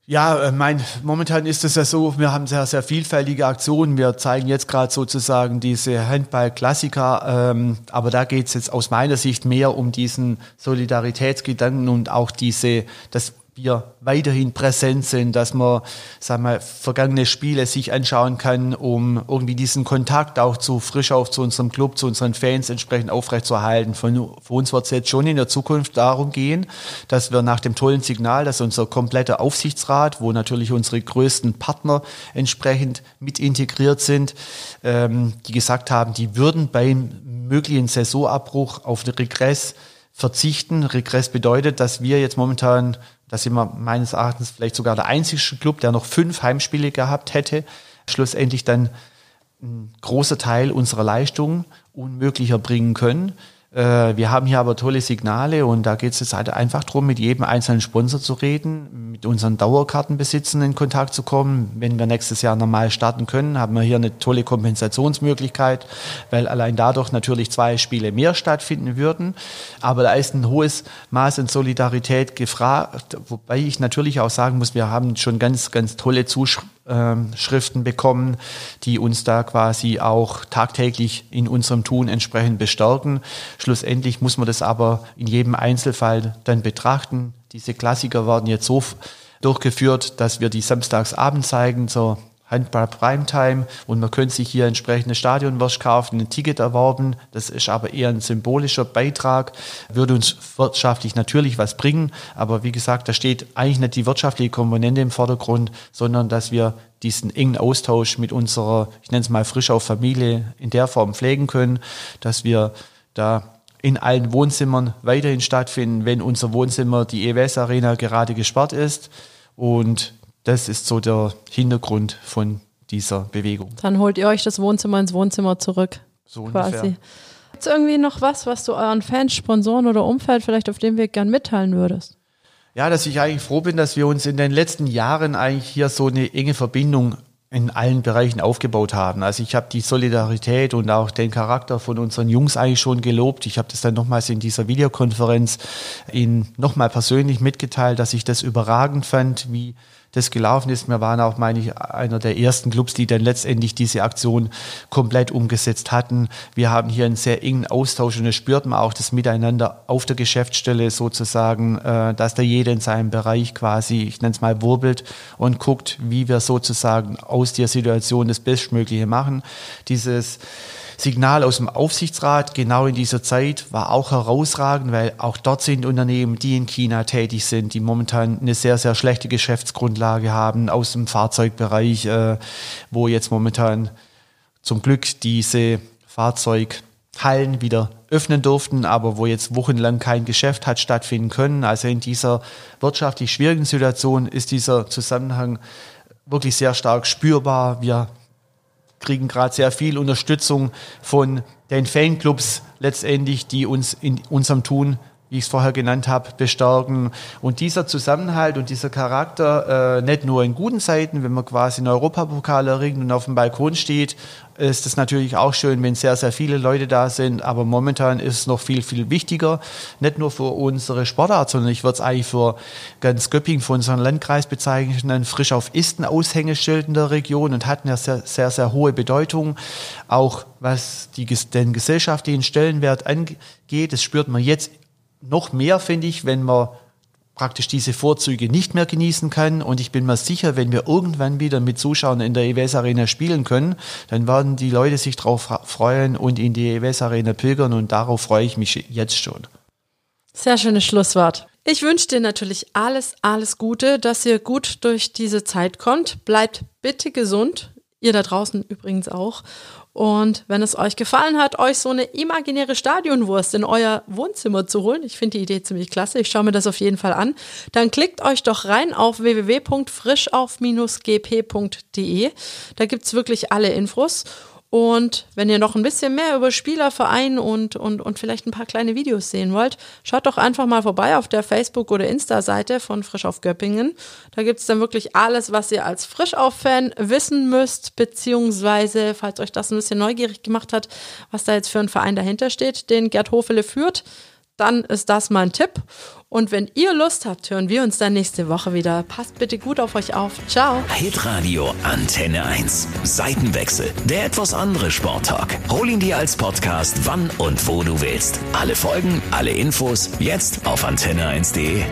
Ja, äh, mein, momentan ist es ja so, wir haben sehr, sehr vielfältige Aktionen. Wir zeigen jetzt gerade sozusagen diese Handball-Klassiker, ähm, aber da geht es jetzt aus meiner Sicht mehr um diesen Solidaritätsgedanken und auch diese, das wir weiterhin präsent sind, dass man, sagen wir, vergangene Spiele sich anschauen kann, um irgendwie diesen Kontakt auch zu frisch auf zu unserem Club, zu unseren Fans entsprechend aufrechtzuerhalten. Von, für uns wird es jetzt schon in der Zukunft darum gehen, dass wir nach dem tollen Signal, dass unser kompletter Aufsichtsrat, wo natürlich unsere größten Partner entsprechend mit integriert sind, ähm, die gesagt haben, die würden beim möglichen Saisonabbruch auf den Regress verzichten. Regress bedeutet, dass wir jetzt momentan da sind wir meines Erachtens vielleicht sogar der einzige Club, der noch fünf Heimspiele gehabt hätte. Schlussendlich dann ein großer Teil unserer Leistungen unmöglicher bringen können. Äh, wir haben hier aber tolle Signale und da geht es jetzt halt einfach darum, mit jedem einzelnen Sponsor zu reden, mit unseren Dauerkartenbesitzern in Kontakt zu kommen. Wenn wir nächstes Jahr normal starten können, haben wir hier eine tolle Kompensationsmöglichkeit, weil allein dadurch natürlich zwei Spiele mehr stattfinden würden. Aber da ist ein hohes Maß an Solidarität gefragt, wobei ich natürlich auch sagen muss, wir haben schon ganz, ganz tolle Zuschriften Schriften bekommen, die uns da quasi auch tagtäglich in unserem Tun entsprechend bestärken. Schlussendlich muss man das aber in jedem Einzelfall dann betrachten. Diese Klassiker werden jetzt so durchgeführt, dass wir die samstagsabend zeigen zur Handball Primetime und man könnte sich hier entsprechende Stadionwurst kaufen, ein Ticket erworben. Das ist aber eher ein symbolischer Beitrag, würde uns wirtschaftlich natürlich was bringen. Aber wie gesagt, da steht eigentlich nicht die wirtschaftliche Komponente im Vordergrund, sondern dass wir diesen engen Austausch mit unserer, ich nenne es mal frisch auf Familie, in der Form pflegen können, dass wir da in allen Wohnzimmern weiterhin stattfinden, wenn unser Wohnzimmer, die EWS Arena, gerade gesperrt ist. Und das ist so der Hintergrund von dieser Bewegung. Dann holt ihr euch das Wohnzimmer ins Wohnzimmer zurück. So quasi. Ungefähr. Gibt es irgendwie noch was, was du euren Fans, Sponsoren oder Umfeld vielleicht auf dem Weg gern mitteilen würdest? Ja, dass ich eigentlich froh bin, dass wir uns in den letzten Jahren eigentlich hier so eine enge Verbindung in allen Bereichen aufgebaut haben. Also ich habe die Solidarität und auch den Charakter von unseren Jungs eigentlich schon gelobt. Ich habe das dann nochmals in dieser Videokonferenz ihnen nochmal persönlich mitgeteilt, dass ich das überragend fand, wie das gelaufen ist. Wir waren auch, meine ich, einer der ersten Clubs, die dann letztendlich diese Aktion komplett umgesetzt hatten. Wir haben hier einen sehr engen Austausch und das spürt man auch das Miteinander auf der Geschäftsstelle sozusagen, äh, dass da jeder in seinem Bereich quasi, ich nenne es mal, wurbelt und guckt, wie wir sozusagen aus der Situation das Bestmögliche machen. Dieses Signal aus dem Aufsichtsrat genau in dieser Zeit war auch herausragend, weil auch dort sind Unternehmen, die in China tätig sind, die momentan eine sehr, sehr schlechte Geschäftsgrundlage haben aus dem Fahrzeugbereich, äh, wo jetzt momentan zum Glück diese Fahrzeughallen wieder öffnen durften, aber wo jetzt wochenlang kein Geschäft hat stattfinden können. Also in dieser wirtschaftlich schwierigen Situation ist dieser Zusammenhang wirklich sehr stark spürbar. Wir kriegen gerade sehr viel Unterstützung von den Fanclubs letztendlich, die uns in unserem Tun wie ich es vorher genannt habe, bestärken. Und dieser Zusammenhalt und dieser Charakter, äh, nicht nur in guten Zeiten, wenn man quasi einen Europapokal erringt und auf dem Balkon steht, ist es natürlich auch schön, wenn sehr, sehr viele Leute da sind. Aber momentan ist es noch viel, viel wichtiger, nicht nur für unsere Sportart, sondern ich würde es eigentlich für ganz Göpping, für unseren Landkreis bezeichnen, frisch auf Isten Aushängeschild in der Region und hatten ja sehr, sehr, sehr hohe Bedeutung. Auch was die, den gesellschaftlichen Stellenwert angeht, das spürt man jetzt noch mehr, finde ich, wenn man praktisch diese Vorzüge nicht mehr genießen kann. Und ich bin mir sicher, wenn wir irgendwann wieder mit Zuschauern in der EWS Arena spielen können, dann werden die Leute sich darauf freuen und in die EWS Arena pilgern. Und darauf freue ich mich jetzt schon. Sehr schönes Schlusswort. Ich wünsche dir natürlich alles, alles Gute, dass ihr gut durch diese Zeit kommt. Bleibt bitte gesund. Ihr da draußen übrigens auch. Und wenn es euch gefallen hat, euch so eine imaginäre Stadionwurst in euer Wohnzimmer zu holen, ich finde die Idee ziemlich klasse, ich schaue mir das auf jeden Fall an, dann klickt euch doch rein auf www.frischauf-gp.de. Da gibt es wirklich alle Infos. Und wenn ihr noch ein bisschen mehr über Spielerverein und, und, und vielleicht ein paar kleine Videos sehen wollt, schaut doch einfach mal vorbei auf der Facebook- oder Insta-Seite von Frisch auf Göppingen. Da gibt es dann wirklich alles, was ihr als Frisch auf-Fan wissen müsst, beziehungsweise, falls euch das ein bisschen neugierig gemacht hat, was da jetzt für ein Verein dahinter steht, den Gerd Hofele führt dann ist das mein Tipp. Und wenn ihr Lust habt, hören wir uns dann nächste Woche wieder. Passt bitte gut auf euch auf. Ciao. Hitradio Antenne 1. Seitenwechsel. Der etwas andere Sporttalk. Hol ihn dir als Podcast, wann und wo du willst. Alle Folgen, alle Infos, jetzt auf antenne1.de.